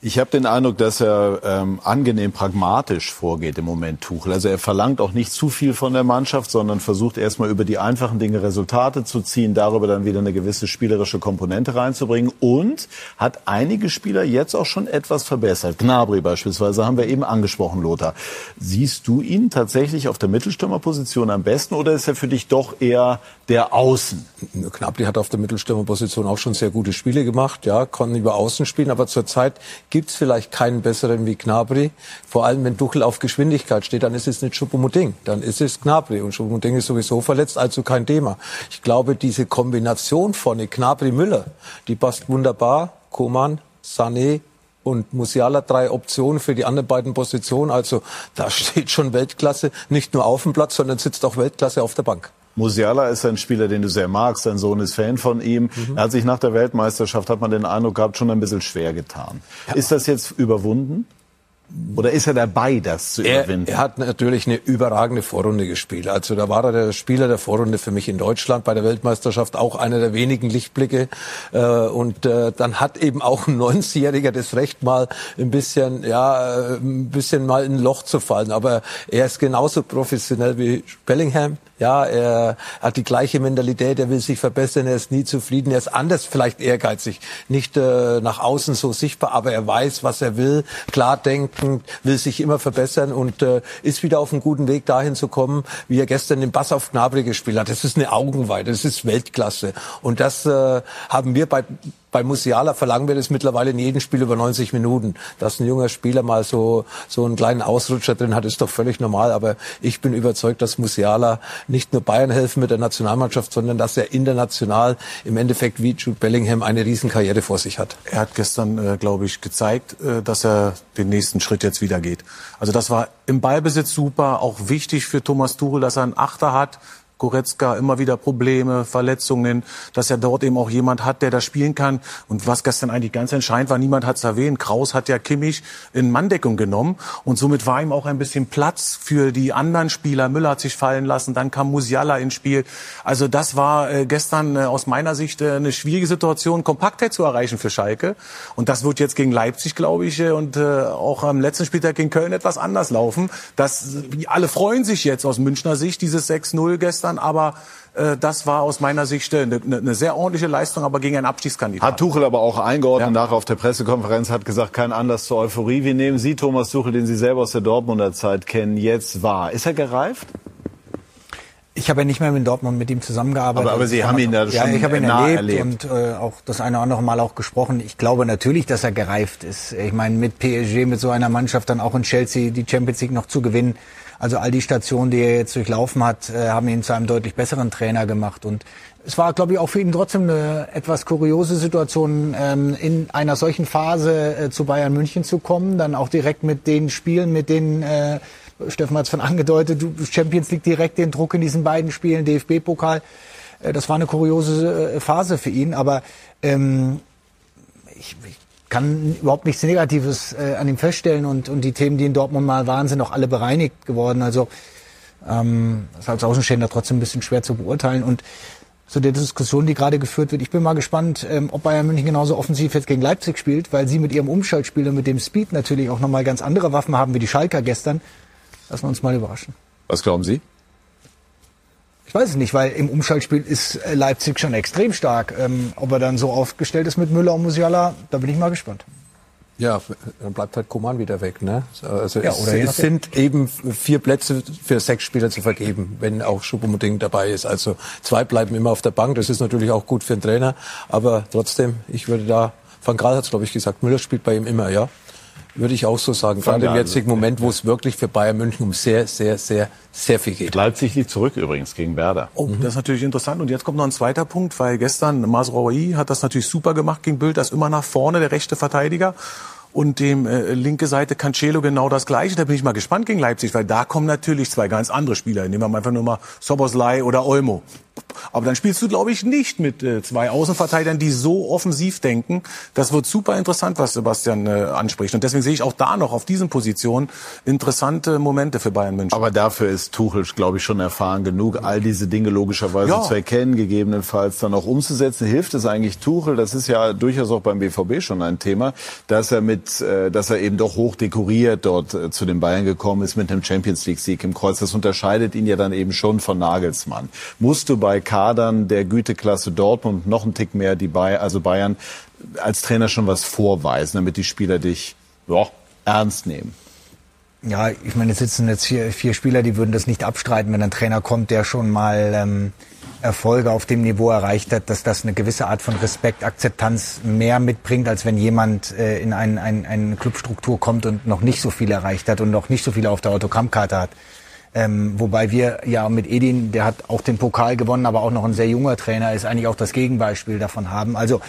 Ich habe den Eindruck, dass er ähm, angenehm pragmatisch vorgeht im Moment, Tuchel. Also er verlangt auch nicht zu viel von der Mannschaft, sondern versucht erstmal über die einfachen Dinge Resultate zu ziehen, darüber dann wieder eine gewisse spielerische Komponente reinzubringen und hat einige Spieler jetzt auch schon etwas verbessert. Gnabry beispielsweise haben wir eben angesprochen, Lothar. Siehst du ihn tatsächlich auf der Mittelstürmerposition am besten oder ist er für dich doch eher der Außen? Gnabry hat auf der Mittelstürmerposition auch schon sehr gute Spiele gemacht, ja, konnten über Außen spielen, aber zurzeit gibt es vielleicht keinen besseren wie Gnabry. Vor allem, wenn Duchel auf Geschwindigkeit steht, dann ist es nicht Schupomoding, dann ist es Gnabry. Und Schupomoding ist sowieso verletzt, also kein Thema. Ich glaube, diese Kombination von Gnabry-Müller, die passt wunderbar. Koman, Sané, und Musiala drei Optionen für die anderen beiden Positionen. Also da steht schon Weltklasse nicht nur auf dem Platz, sondern sitzt auch Weltklasse auf der Bank. Musiala ist ein Spieler, den du sehr magst. Dein Sohn ist Fan von ihm. Mhm. Er hat sich nach der Weltmeisterschaft, hat man den Eindruck gehabt, schon ein bisschen schwer getan. Ja. Ist das jetzt überwunden? Oder ist er dabei, das zu er, überwinden? Er hat natürlich eine überragende Vorrunde gespielt. Also da war er der Spieler der Vorrunde für mich in Deutschland bei der Weltmeisterschaft, auch einer der wenigen Lichtblicke. Äh, und äh, dann hat eben auch ein 90-Jähriger das Recht, mal ein bisschen, ja, ein bisschen mal in ein Loch zu fallen. Aber er ist genauso professionell wie Bellingham. Ja, er hat die gleiche Mentalität, er will sich verbessern, er ist nie zufrieden, er ist anders, vielleicht ehrgeizig, nicht äh, nach außen so sichtbar, aber er weiß, was er will, klar denkend, will sich immer verbessern und äh, ist wieder auf einem guten Weg dahin zu kommen, wie er gestern den Bass auf Gnabry gespielt hat. Das ist eine Augenweite, das ist Weltklasse und das äh, haben wir bei bei Musiala verlangen wir das mittlerweile in jedem Spiel über 90 Minuten. Dass ein junger Spieler mal so, so einen kleinen Ausrutscher drin hat, ist doch völlig normal. Aber ich bin überzeugt, dass Musiala nicht nur Bayern helfen mit der Nationalmannschaft, sondern dass er international im Endeffekt wie Jude Bellingham eine Riesenkarriere vor sich hat. Er hat gestern, äh, glaube ich, gezeigt, äh, dass er den nächsten Schritt jetzt wieder geht. Also das war im Ballbesitz super, auch wichtig für Thomas Tuchel, dass er einen Achter hat, Goretzka immer wieder Probleme, Verletzungen, dass er dort eben auch jemand hat, der da spielen kann. Und was gestern eigentlich ganz entscheidend war, niemand hat es erwähnt, Kraus hat ja Kimmich in Manndeckung genommen und somit war ihm auch ein bisschen Platz für die anderen Spieler. Müller hat sich fallen lassen, dann kam Musiala ins Spiel. Also das war äh, gestern äh, aus meiner Sicht äh, eine schwierige Situation, Kompaktheit zu erreichen für Schalke. Und das wird jetzt gegen Leipzig, glaube ich, und auch am letzten Spieltag gegen Köln etwas anders laufen. Das, alle freuen sich jetzt aus Münchner Sicht, dieses 6-0 gestern gestern, aber äh, das war aus meiner Sicht eine, äh, eine sehr ordentliche Leistung, aber gegen einen Abstiegskandidaten. Hat Tuchel aber auch eingeordnet, ja. nachher auf der Pressekonferenz hat gesagt, kein Anlass zur Euphorie. Wie nehmen Sie Thomas Tuchel, den Sie selber aus der Dortmunder Zeit kennen, jetzt wahr? Ist er gereift? Ich habe ja nicht mehr mit Dortmund mit ihm zusammengearbeitet. Aber, aber Sie haben ihn da schon Ja, ich habe ihn erlebt, erlebt, und äh, auch das eine oder andere Mal auch gesprochen. Ich glaube natürlich, dass er gereift ist. Ich meine, mit PSG, mit so einer Mannschaft dann auch in Chelsea die Champions League noch zu gewinnen, also all die Stationen, die er jetzt durchlaufen hat, äh, haben ihn zu einem deutlich besseren Trainer gemacht. Und es war, glaube ich, auch für ihn trotzdem eine etwas kuriose Situation, ähm, in einer solchen Phase äh, zu Bayern München zu kommen, dann auch direkt mit den Spielen, mit denen äh, Steffen hat es von angedeutet, Champions League direkt den Druck in diesen beiden Spielen, DFB-Pokal. Das war eine kuriose Phase für ihn, aber ähm, ich, ich kann überhaupt nichts Negatives äh, an ihm feststellen und, und die Themen, die in Dortmund mal waren, sind auch alle bereinigt geworden. Also ähm, das ist als Außenstehender trotzdem ein bisschen schwer zu beurteilen. Und so der Diskussion, die gerade geführt wird, ich bin mal gespannt, ähm, ob Bayern München genauso offensiv jetzt gegen Leipzig spielt, weil sie mit ihrem Umschaltspiel und mit dem Speed natürlich auch nochmal ganz andere Waffen haben wie die Schalker gestern. Lassen wir uns mal überraschen. Was glauben Sie? Ich weiß es nicht, weil im Umschaltspiel ist äh, Leipzig schon extrem stark. Ähm, ob er dann so aufgestellt ist mit Müller und Musiala, da bin ich mal gespannt. Ja, dann bleibt halt Koman wieder weg. Ne? Also ja, es, es sind eben vier Plätze für sechs Spieler zu vergeben, wenn auch Schupomoding dabei ist. Also zwei bleiben immer auf der Bank. Das ist natürlich auch gut für den Trainer. Aber trotzdem, ich würde da, Van Gaal hat es glaube ich gesagt, Müller spielt bei ihm immer, ja. Würde ich auch so sagen. Gerade im jetzigen Moment, wo es wirklich für Bayern München um sehr, sehr, sehr, sehr viel geht. Leipzig liegt zurück übrigens gegen Werder. Oh, das ist natürlich interessant. Und jetzt kommt noch ein zweiter Punkt, weil gestern Masraoui hat das natürlich super gemacht gegen Bild, das immer nach vorne, der rechte Verteidiger und dem äh, linke Seite Cancelo genau das gleiche. Da bin ich mal gespannt gegen Leipzig, weil da kommen natürlich zwei ganz andere Spieler. Nehmen wir einfach nur mal Soboslai oder Olmo. Aber dann spielst du, glaube ich, nicht mit äh, zwei Außenverteidigern, die so offensiv denken. Das wird super interessant, was Sebastian äh, anspricht. Und deswegen sehe ich auch da noch auf diesen Positionen interessante Momente für Bayern München. Aber dafür ist Tuchel, glaube ich, schon erfahren genug, all diese Dinge logischerweise ja. zu erkennen, gegebenenfalls dann auch umzusetzen. Hilft es eigentlich Tuchel? Das ist ja durchaus auch beim BVB schon ein Thema, dass er mit, äh, dass er eben doch hoch dekoriert dort äh, zu den Bayern gekommen ist mit einem Champions League Sieg im Kreuz. Das unterscheidet ihn ja dann eben schon von Nagelsmann. Musst du bei Kadern der Güteklasse Dortmund noch ein Tick mehr die Bayern, also Bayern als Trainer schon was vorweisen, damit die Spieler dich ja, ernst nehmen? Ja, ich meine, es sitzen jetzt vier, vier Spieler, die würden das nicht abstreiten, wenn ein Trainer kommt, der schon mal ähm, Erfolge auf dem Niveau erreicht hat, dass das eine gewisse Art von Respekt, Akzeptanz mehr mitbringt, als wenn jemand äh, in eine ein, ein Clubstruktur kommt und noch nicht so viel erreicht hat und noch nicht so viel auf der Autogrammkarte hat. Ähm, wobei wir ja mit Edin, der hat auch den Pokal gewonnen, aber auch noch ein sehr junger Trainer ist, eigentlich auch das Gegenbeispiel davon haben. Also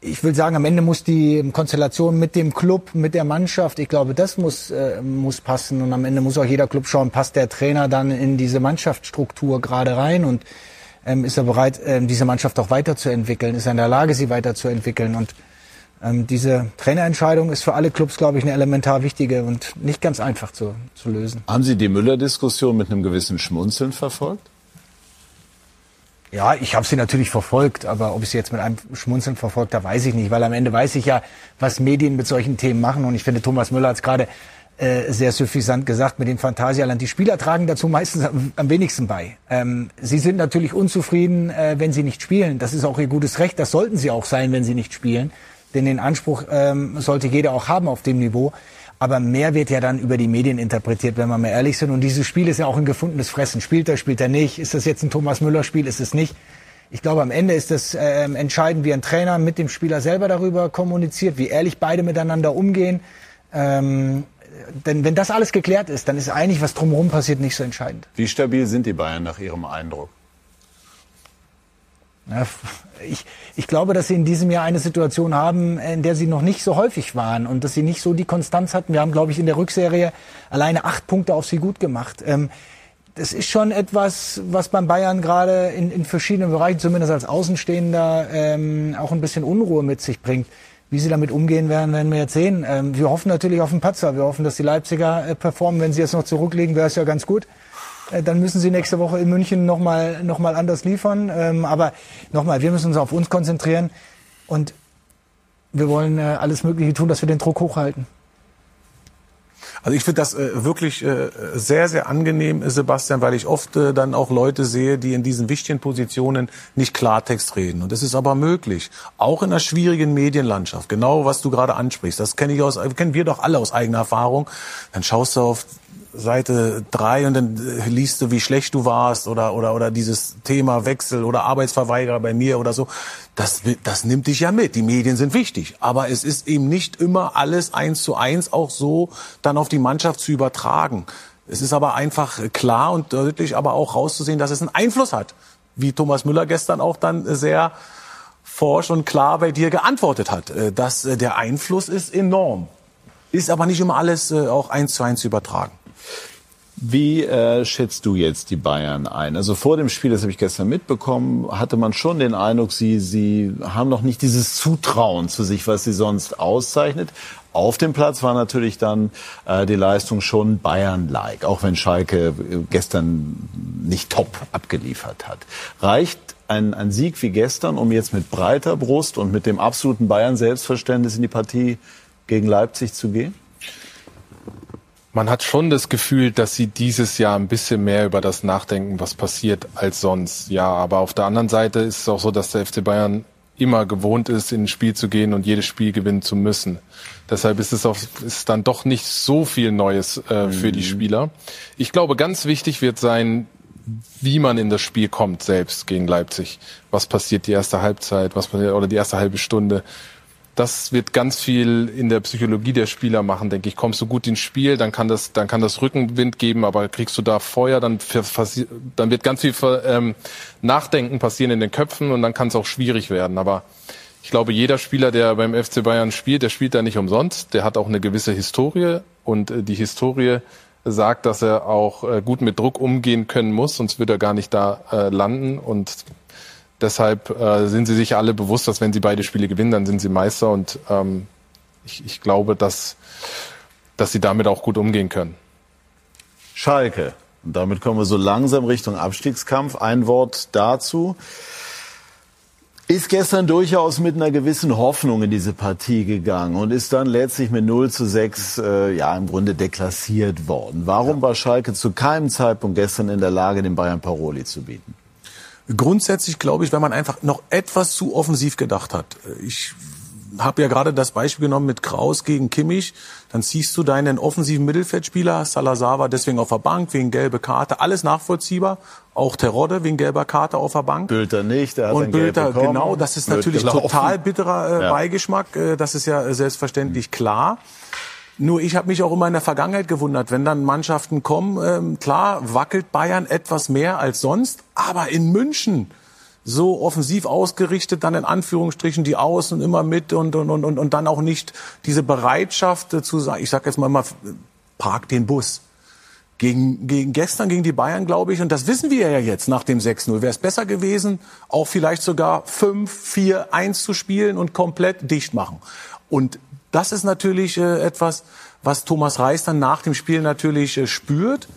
ich will sagen, am Ende muss die Konstellation mit dem Club, mit der Mannschaft, ich glaube, das muss, äh, muss passen. Und am Ende muss auch jeder Club schauen, passt der Trainer dann in diese Mannschaftsstruktur gerade rein und ähm, ist er bereit, ähm, diese Mannschaft auch weiterzuentwickeln, ist er in der Lage, sie weiterzuentwickeln. Und ähm, diese Trainerentscheidung ist für alle Clubs, glaube ich, eine elementar wichtige und nicht ganz einfach zu, zu lösen. Haben Sie die Müller-Diskussion mit einem gewissen Schmunzeln verfolgt? Ja, ich habe sie natürlich verfolgt, aber ob ich sie jetzt mit einem Schmunzeln verfolgt habe, weiß ich nicht, weil am Ende weiß ich ja, was Medien mit solchen Themen machen und ich finde, Thomas Müller hat es gerade äh, sehr suffisant gesagt mit dem Phantasialand. Die Spieler tragen dazu meistens am, am wenigsten bei. Ähm, sie sind natürlich unzufrieden, äh, wenn sie nicht spielen. Das ist auch ihr gutes Recht. Das sollten sie auch sein, wenn sie nicht spielen. Denn den Anspruch ähm, sollte jeder auch haben auf dem Niveau. Aber mehr wird ja dann über die Medien interpretiert, wenn wir mal ehrlich sind. Und dieses Spiel ist ja auch ein gefundenes Fressen. Spielt er, spielt er nicht? Ist das jetzt ein Thomas Müller-Spiel? Ist es nicht? Ich glaube, am Ende ist das äh, entscheidend, wie ein Trainer mit dem Spieler selber darüber kommuniziert, wie ehrlich beide miteinander umgehen. Ähm, denn wenn das alles geklärt ist, dann ist eigentlich, was drumherum passiert, nicht so entscheidend. Wie stabil sind die Bayern nach Ihrem Eindruck? Ich, ich glaube, dass sie in diesem Jahr eine Situation haben, in der sie noch nicht so häufig waren und dass sie nicht so die Konstanz hatten. Wir haben, glaube ich, in der Rückserie alleine acht Punkte auf sie gut gemacht. Ähm, das ist schon etwas, was beim Bayern gerade in, in verschiedenen Bereichen, zumindest als Außenstehender, ähm, auch ein bisschen Unruhe mit sich bringt. Wie sie damit umgehen werden, werden wir jetzt sehen. Ähm, wir hoffen natürlich auf den Patzer. Wir hoffen, dass die Leipziger äh, performen. Wenn sie jetzt noch zurücklegen, wäre es ja ganz gut. Äh, dann müssen sie nächste Woche in München nochmal noch mal anders liefern. Ähm, aber nochmal, wir müssen uns auf uns konzentrieren und wir wollen äh, alles Mögliche tun, dass wir den Druck hochhalten. Also ich finde das äh, wirklich äh, sehr, sehr angenehm, Sebastian, weil ich oft äh, dann auch Leute sehe, die in diesen wichtigen Positionen nicht Klartext reden. Und das ist aber möglich, auch in einer schwierigen Medienlandschaft. Genau, was du gerade ansprichst. Das kenne ich aus, kennen wir doch alle aus eigener Erfahrung. Dann schaust du auf Seite drei und dann äh, liest du, wie schlecht du warst oder, oder, oder dieses Thema Wechsel oder Arbeitsverweigerer bei mir oder so. Das, das nimmt dich ja mit. Die Medien sind wichtig. Aber es ist eben nicht immer alles eins zu eins auch so dann auf die Mannschaft zu übertragen. Es ist aber einfach klar und deutlich aber auch rauszusehen, dass es einen Einfluss hat. Wie Thomas Müller gestern auch dann sehr forsch und klar bei dir geantwortet hat. Äh, dass äh, der Einfluss ist enorm. Ist aber nicht immer alles auch eins zu eins zu übertragen. Wie äh, schätzt du jetzt die Bayern ein? Also vor dem Spiel, das habe ich gestern mitbekommen, hatte man schon den Eindruck, sie, sie haben noch nicht dieses Zutrauen zu sich, was sie sonst auszeichnet. Auf dem Platz war natürlich dann äh, die Leistung schon Bayern-like, auch wenn Schalke äh, gestern nicht top abgeliefert hat. Reicht ein, ein Sieg wie gestern, um jetzt mit breiter Brust und mit dem absoluten Bayern-Selbstverständnis in die Partie gegen Leipzig zu gehen? Man hat schon das Gefühl, dass sie dieses Jahr ein bisschen mehr über das nachdenken, was passiert, als sonst. Ja, aber auf der anderen Seite ist es auch so, dass der FC Bayern immer gewohnt ist, in ein Spiel zu gehen und jedes Spiel gewinnen zu müssen. Deshalb ist es auch, ist dann doch nicht so viel Neues äh, für die mhm. Spieler. Ich glaube, ganz wichtig wird sein, wie man in das Spiel kommt selbst gegen Leipzig. Was passiert die erste Halbzeit, was passiert, oder die erste halbe Stunde. Das wird ganz viel in der Psychologie der Spieler machen, denke ich. Kommst du gut ins Spiel, dann kann das, dann kann das Rückenwind geben, aber kriegst du da Feuer, dann, dann wird ganz viel ähm, Nachdenken passieren in den Köpfen und dann kann es auch schwierig werden. Aber ich glaube, jeder Spieler, der beim FC Bayern spielt, der spielt da nicht umsonst. Der hat auch eine gewisse Historie und äh, die Historie sagt, dass er auch äh, gut mit Druck umgehen können muss, sonst wird er gar nicht da äh, landen. Und deshalb äh, sind sie sich alle bewusst, dass wenn sie beide Spiele gewinnen, dann sind sie Meister. Und ähm, ich, ich glaube, dass, dass sie damit auch gut umgehen können. Schalke. Und damit kommen wir so langsam Richtung Abstiegskampf. Ein Wort dazu ist gestern durchaus mit einer gewissen Hoffnung in diese Partie gegangen und ist dann letztlich mit 0 zu 6 äh, ja im Grunde deklassiert worden. Warum war Schalke zu keinem Zeitpunkt gestern in der Lage, den Bayern Paroli zu bieten? Grundsätzlich glaube ich, wenn man einfach noch etwas zu offensiv gedacht hat. Ich habe ja gerade das Beispiel genommen mit Kraus gegen Kimmich. Dann ziehst du deinen offensiven Mittelfeldspieler, Salazar war deswegen auf der Bank wegen gelbe Karte, alles nachvollziehbar. Auch Terodde wegen gelber Karte auf der Bank. Bülter nicht, der hat Und Bülter, genau, das ist natürlich total bitterer äh, ja. Beigeschmack. Äh, das ist ja äh, selbstverständlich klar. Nur ich habe mich auch immer in der Vergangenheit gewundert, wenn dann Mannschaften kommen, ähm, klar wackelt Bayern etwas mehr als sonst, aber in München so offensiv ausgerichtet, dann in Anführungsstrichen die Außen immer mit und, und, und, und dann auch nicht diese Bereitschaft zu sagen, ich sage jetzt mal, mal, park den Bus. Gegen, gegen gestern gegen die Bayern, glaube ich, und das wissen wir ja jetzt nach dem 6-0, wäre es besser gewesen, auch vielleicht sogar 5, 4, 1 zu spielen und komplett dicht machen. Und das ist natürlich äh, etwas, was Thomas Reis dann nach dem Spiel natürlich äh, spürt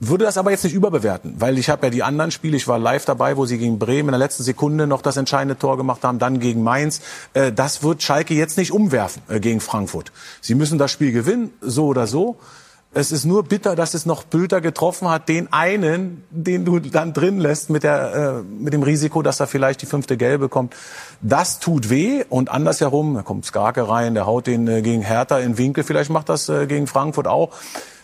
würde das aber jetzt nicht überbewerten, weil ich habe ja die anderen Spiele, ich war live dabei, wo sie gegen Bremen in der letzten Sekunde noch das entscheidende Tor gemacht haben, dann gegen Mainz. Äh, das wird Schalke jetzt nicht umwerfen äh, gegen Frankfurt. Sie müssen das Spiel gewinnen, so oder so. Es ist nur bitter, dass es noch Bülter getroffen hat, den einen, den du dann drin lässt mit, der, äh, mit dem Risiko, dass er vielleicht die fünfte Gelbe kommt. Das tut weh und andersherum, da kommt Skarke rein, der haut den äh, gegen Hertha in Winkel, vielleicht macht das äh, gegen Frankfurt auch.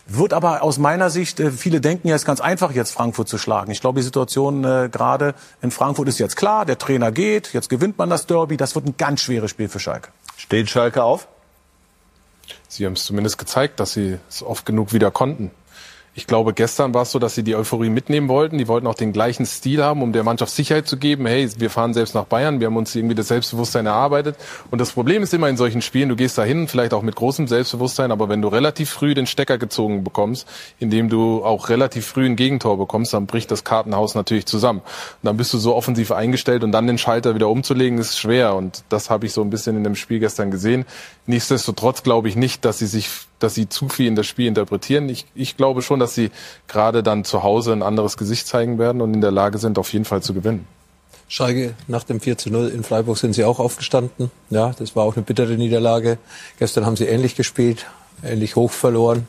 Wird aber aus meiner Sicht, äh, viele denken ja, es ist ganz einfach, jetzt Frankfurt zu schlagen. Ich glaube, die Situation äh, gerade in Frankfurt ist jetzt klar. Der Trainer geht, jetzt gewinnt man das Derby. Das wird ein ganz schweres Spiel für Schalke. Steht Schalke auf? Sie haben es zumindest gezeigt, dass sie es oft genug wieder konnten. Ich glaube, gestern war es so, dass sie die Euphorie mitnehmen wollten. Die wollten auch den gleichen Stil haben, um der Mannschaft Sicherheit zu geben. Hey, wir fahren selbst nach Bayern. Wir haben uns irgendwie das Selbstbewusstsein erarbeitet. Und das Problem ist immer in solchen Spielen, du gehst da hin, vielleicht auch mit großem Selbstbewusstsein, aber wenn du relativ früh den Stecker gezogen bekommst, indem du auch relativ früh ein Gegentor bekommst, dann bricht das Kartenhaus natürlich zusammen. Und dann bist du so offensiv eingestellt und dann den Schalter wieder umzulegen, ist schwer. Und das habe ich so ein bisschen in dem Spiel gestern gesehen. Nichtsdestotrotz glaube ich nicht, dass sie sich dass sie zu viel in das Spiel interpretieren. Ich, ich glaube schon, dass sie gerade dann zu Hause ein anderes Gesicht zeigen werden und in der Lage sind, auf jeden Fall zu gewinnen. Schalke nach dem 4 zu 0 in Freiburg sind sie auch aufgestanden. Ja, das war auch eine bittere Niederlage. Gestern haben sie ähnlich gespielt, ähnlich hoch verloren.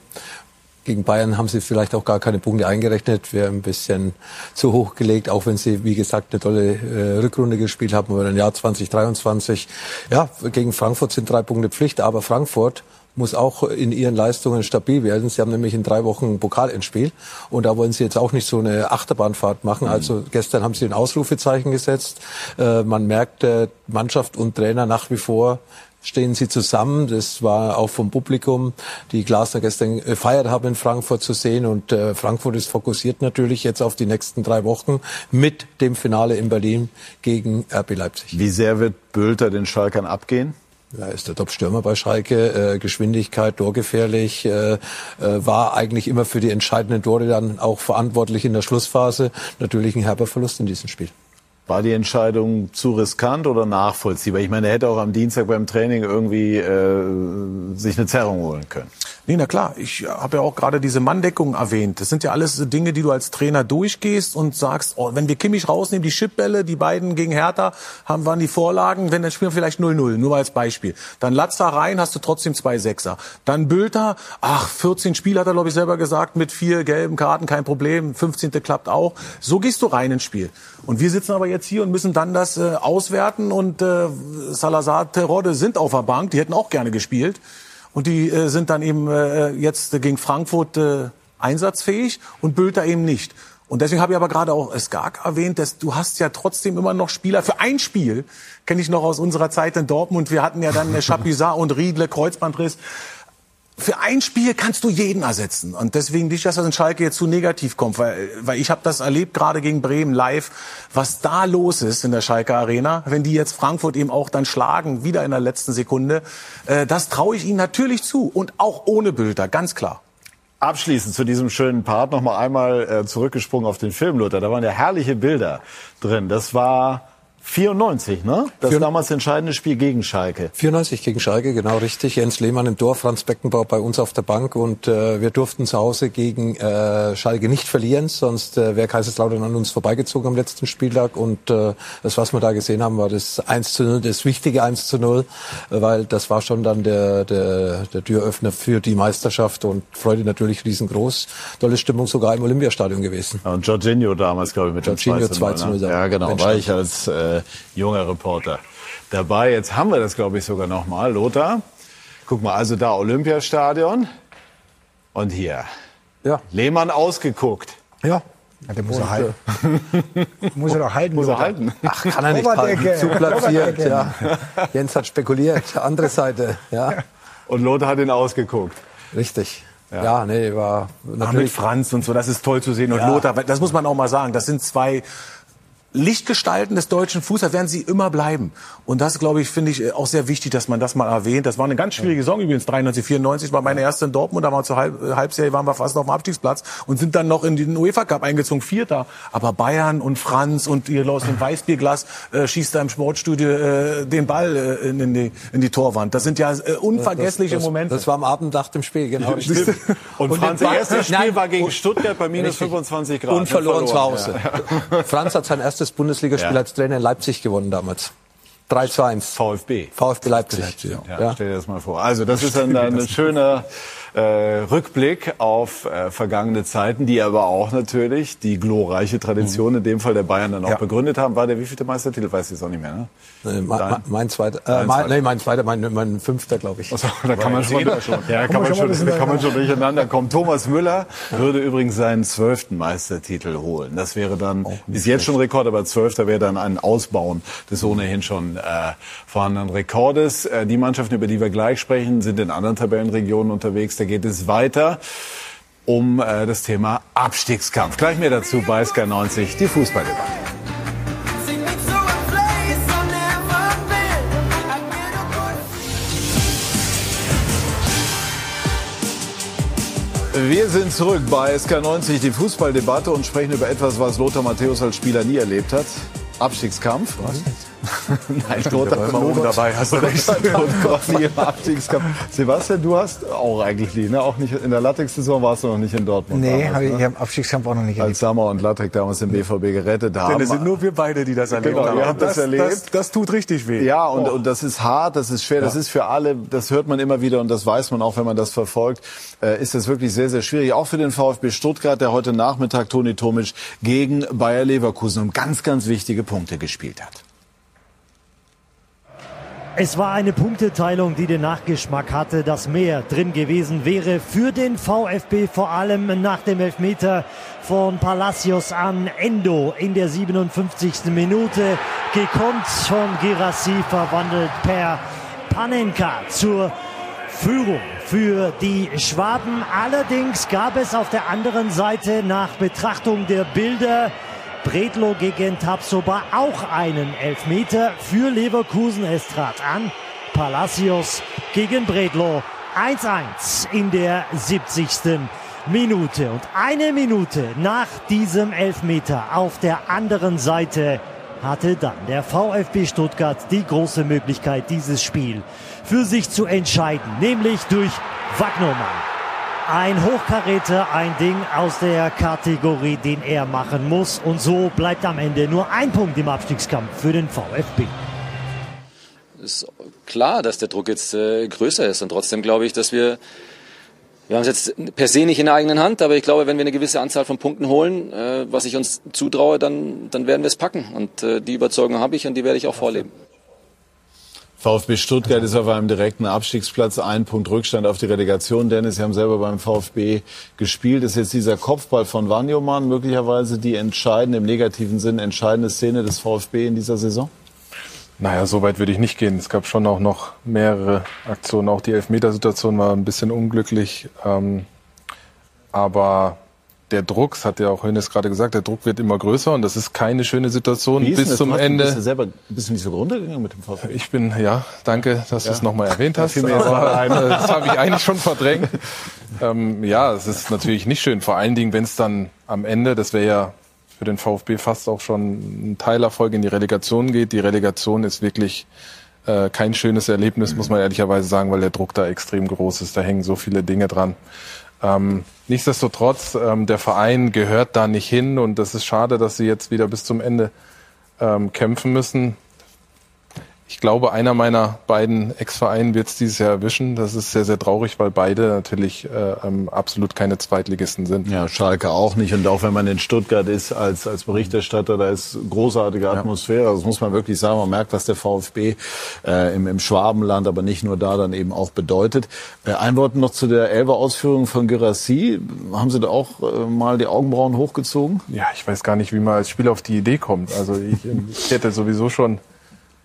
Gegen Bayern haben sie vielleicht auch gar keine Punkte eingerechnet, wäre ein bisschen zu hoch gelegt, auch wenn sie, wie gesagt, eine tolle äh, Rückrunde gespielt haben über ein Jahr 2023. Ja, gegen Frankfurt sind drei Punkte Pflicht, aber Frankfurt muss auch in ihren Leistungen stabil werden. Sie haben nämlich in drei Wochen Pokal ins Spiel und da wollen sie jetzt auch nicht so eine Achterbahnfahrt machen. Mhm. Also gestern haben sie ein Ausrufezeichen gesetzt. Äh, man merkt, äh, Mannschaft und Trainer nach wie vor stehen sie zusammen. Das war auch vom Publikum, die Glasner gestern gefeiert haben in Frankfurt zu sehen. Und äh, Frankfurt ist fokussiert natürlich jetzt auf die nächsten drei Wochen mit dem Finale in Berlin gegen RB Leipzig. Wie sehr wird Bülter den Schalkern abgehen? Er ist der Top-Stürmer bei Schalke, äh, Geschwindigkeit, torgefährlich, äh, äh, war eigentlich immer für die entscheidenden Tore dann auch verantwortlich in der Schlussphase. Natürlich ein herber Verlust in diesem Spiel. War die Entscheidung zu riskant oder nachvollziehbar? Ich meine, er hätte auch am Dienstag beim Training irgendwie äh, sich eine Zerrung holen können. Nee, na klar. Ich habe ja auch gerade diese Manndeckung erwähnt. Das sind ja alles Dinge, die du als Trainer durchgehst und sagst, oh, wenn wir Kimmich rausnehmen, die Chipbälle, die beiden gegen Hertha haben, waren die Vorlagen, wenn dann spielen wir vielleicht 0-0, nur als Beispiel. Dann Latza rein, hast du trotzdem zwei Sechser. Dann Bülter, ach, 14 Spiele hat er, glaube ich, selber gesagt, mit vier gelben Karten, kein Problem. 15. klappt auch. So gehst du rein ins Spiel. Und wir sitzen aber jetzt hier und müssen dann das äh, auswerten. Und äh, Salazar, Terodde sind auf der Bank. Die hätten auch gerne gespielt. Und die äh, sind dann eben äh, jetzt gegen Frankfurt äh, einsatzfähig und Bülter eben nicht. Und deswegen habe ich aber gerade auch Skak erwähnt, dass du hast ja trotzdem immer noch Spieler für ein Spiel. Kenne ich noch aus unserer Zeit in Dortmund. Wir hatten ja dann Chapuisat und Riedle, Kreuzbandriss für ein Spiel kannst du jeden ersetzen. Und deswegen nicht, dass das in Schalke jetzt zu negativ kommt, weil, weil ich habe das erlebt gerade gegen Bremen live, was da los ist in der Schalke Arena, wenn die jetzt Frankfurt eben auch dann schlagen, wieder in der letzten Sekunde. Äh, das traue ich ihnen natürlich zu und auch ohne Bilder, ganz klar. Abschließend zu diesem schönen Part noch mal einmal äh, zurückgesprungen auf den Film, Luther. Da waren ja herrliche Bilder drin. Das war 94, ne? Das Vier damals entscheidende Spiel gegen Schalke. 94 gegen Schalke, genau richtig. Jens Lehmann im Tor, Franz Beckenbauer bei uns auf der Bank und äh, wir durften zu Hause gegen äh, Schalke nicht verlieren, sonst äh, wäre Kaiserslautern an uns vorbeigezogen am letzten Spieltag und äh, das, was wir da gesehen haben, war das 1 zu 0, das wichtige 1 zu 0, weil das war schon dann der, der, der Türöffner für die Meisterschaft und Freude natürlich riesengroß. Tolle Stimmung sogar im Olympiastadion gewesen. Ja, und Jorginho damals, glaube ich, mit Jorginho dem 2 zu 0. 0 ne? Ja, genau, war ich als äh, junger Reporter dabei. Jetzt haben wir das, glaube ich, sogar noch mal. Lothar, guck mal, also da Olympiastadion und hier. Ja. Lehmann ausgeguckt. Ja. Ja, der muss er halten. muss er doch halten. Muss er halten. Ach, kann er nicht halten. Zu platziert, ja. Jens hat spekuliert. Andere Seite, ja. Und Lothar hat ihn ausgeguckt. Richtig. Ja, ja nee, war natürlich. Ach, mit Franz und so, das ist toll zu sehen. Und ja. Lothar, das muss man auch mal sagen, das sind zwei Lichtgestalten des deutschen Fußballs werden sie immer bleiben. Und das, glaube ich, finde ich auch sehr wichtig, dass man das mal erwähnt. Das war eine ganz schwierige Saison übrigens, 93, 94 war meine erste in Dortmund, da waren wir zur Halb Halbserie, waren wir fast auf dem Abstiegsplatz und sind dann noch in den UEFA Cup eingezogen, Vierter. Aber Bayern und Franz und ihr aus dem Weißbierglas äh, schießt da im Sportstudio äh, den Ball äh, in, die, in die Torwand. Das sind ja äh, unvergessliche das, das, Momente. Das war am Abend nach dem Spiel, genau. und, und Franz, das erste Spiel Nein, war gegen Stuttgart bei minus 25 Grad. Und verloren, verloren zu Hause. Ja. Franz hat sein erstes Bundesligaspiel ja. als Trainer in Leipzig gewonnen damals. 3 zu 1. VfB. VfB Leipzig. Leipzig ja. ja. Stell dir das mal vor. Also das ist dann ein schöner äh, Rückblick auf äh, vergangene Zeiten, die aber auch natürlich die glorreiche Tradition mhm. in dem Fall der Bayern dann auch ja. begründet haben. War der wievielte Meistertitel? Weiß ich jetzt auch nicht mehr. Ne? Äh, mein, mein zweiter, äh, mein, nee, mein zweiter, mein, mein fünfter, glaube ich. Achso, da kann man schon, schon. Ja, kann man schon, da kann man schon durcheinander kommen. Thomas Müller würde übrigens seinen zwölften Meistertitel holen. Das wäre dann oh, ist jetzt schon Rekord, aber zwölfter wäre dann ein Ausbauen des ohnehin schon äh, vorhandenen Rekordes. Äh, die Mannschaften, über die wir gleich sprechen, sind in anderen Tabellenregionen unterwegs geht es weiter um äh, das Thema Abstiegskampf. Gleich mehr dazu bei Sky 90, die Fußballdebatte. Wir sind zurück bei SK90, die Fußballdebatte und sprechen über etwas, was Lothar Matthäus als Spieler nie erlebt hat. Abstiegskampf. Was? Nein, Lothar immer oben dabei, hast du recht. Sebastian, du hast auch eigentlich nie, ne? Auch nicht in der Latex-Saison warst du noch nicht in Dortmund. Nee, damals, ich, ne? ich habe Abstiegskampf auch noch nicht erlebt. Als Sammer und Latex damals den BVB gerettet haben. Denn es sind nur wir beide, die das erlebt genau, haben. Ihr habt das, das erlebt. Das, das, tut richtig weh. Ja, und, oh. und das ist hart, das ist schwer, ja. das ist für alle, das hört man immer wieder und das weiß man auch, wenn man das verfolgt, äh, ist das wirklich sehr, sehr schwierig. Auch für den VfB Stuttgart, der heute Nachmittag Toni Tomic gegen Bayer Leverkusen um ganz, ganz wichtige Punkte gespielt hat. Es war eine Punkteteilung, die den Nachgeschmack hatte, dass mehr drin gewesen wäre für den VfB, vor allem nach dem Elfmeter von Palacios an Endo in der 57. Minute. Gekonnt von Girassi, verwandelt per Panenka zur Führung für die Schwaben. Allerdings gab es auf der anderen Seite nach Betrachtung der Bilder Bredlo gegen Tapsoba auch einen Elfmeter für Leverkusen. Es trat an. Palacios gegen Bredlo. 1-1 in der 70. Minute. Und eine Minute nach diesem Elfmeter auf der anderen Seite hatte dann der VfB Stuttgart die große Möglichkeit, dieses Spiel für sich zu entscheiden, nämlich durch Wagnermann. Ein Hochkaräter, ein Ding aus der Kategorie, den er machen muss. Und so bleibt am Ende nur ein Punkt im Abstiegskampf für den VfB. Ist klar, dass der Druck jetzt äh, größer ist. Und trotzdem glaube ich, dass wir Wir haben es jetzt per se nicht in der eigenen Hand, aber ich glaube, wenn wir eine gewisse Anzahl von Punkten holen, äh, was ich uns zutraue, dann, dann werden wir es packen. Und äh, die Überzeugung habe ich und die werde ich auch vorleben. VfB Stuttgart ist auf einem direkten Abstiegsplatz, ein Punkt Rückstand auf die Relegation. Dennis, Sie haben selber beim VfB gespielt. Ist jetzt dieser Kopfball von Wanjoman möglicherweise die entscheidende, im negativen Sinn entscheidende Szene des VfB in dieser Saison? Naja, so weit würde ich nicht gehen. Es gab schon auch noch mehrere Aktionen. Auch die Elfmetersituation war ein bisschen unglücklich. Ähm, aber der Druck, das hat ja auch Hönes gerade gesagt, der Druck wird immer größer und das ist keine schöne Situation bis zum Ende. Bist du selber bist du nicht so runtergegangen mit dem VfB? Ich bin, ja, danke, dass ja. du es nochmal erwähnt hast. Aber, das habe ich eigentlich schon verdrängt. ähm, ja, es ist natürlich nicht schön. Vor allen Dingen, wenn es dann am Ende, das wäre ja für den VfB fast auch schon ein Teilerfolg in die Relegation geht. Die Relegation ist wirklich äh, kein schönes Erlebnis, muss man ehrlicherweise sagen, weil der Druck da extrem groß ist. Da hängen so viele Dinge dran. Ähm, nichtsdestotrotz, ähm, der Verein gehört da nicht hin und das ist schade, dass sie jetzt wieder bis zum Ende ähm, kämpfen müssen. Ich glaube, einer meiner beiden Ex-Vereine wird es dieses Jahr erwischen. Das ist sehr, sehr traurig, weil beide natürlich äh, ähm, absolut keine Zweitligisten sind. Ja, Schalke auch nicht. Und auch wenn man in Stuttgart ist als, als Berichterstatter, da ist großartige Atmosphäre. Ja. Das muss man wirklich sagen. Man merkt, was der VfB äh, im, im Schwabenland, aber nicht nur da, dann eben auch bedeutet. Äh, ein Wort noch zu der Elfer-Ausführung von Gerassi. Haben Sie da auch äh, mal die Augenbrauen hochgezogen? Ja, ich weiß gar nicht, wie man als Spieler auf die Idee kommt. Also ich, ich hätte sowieso schon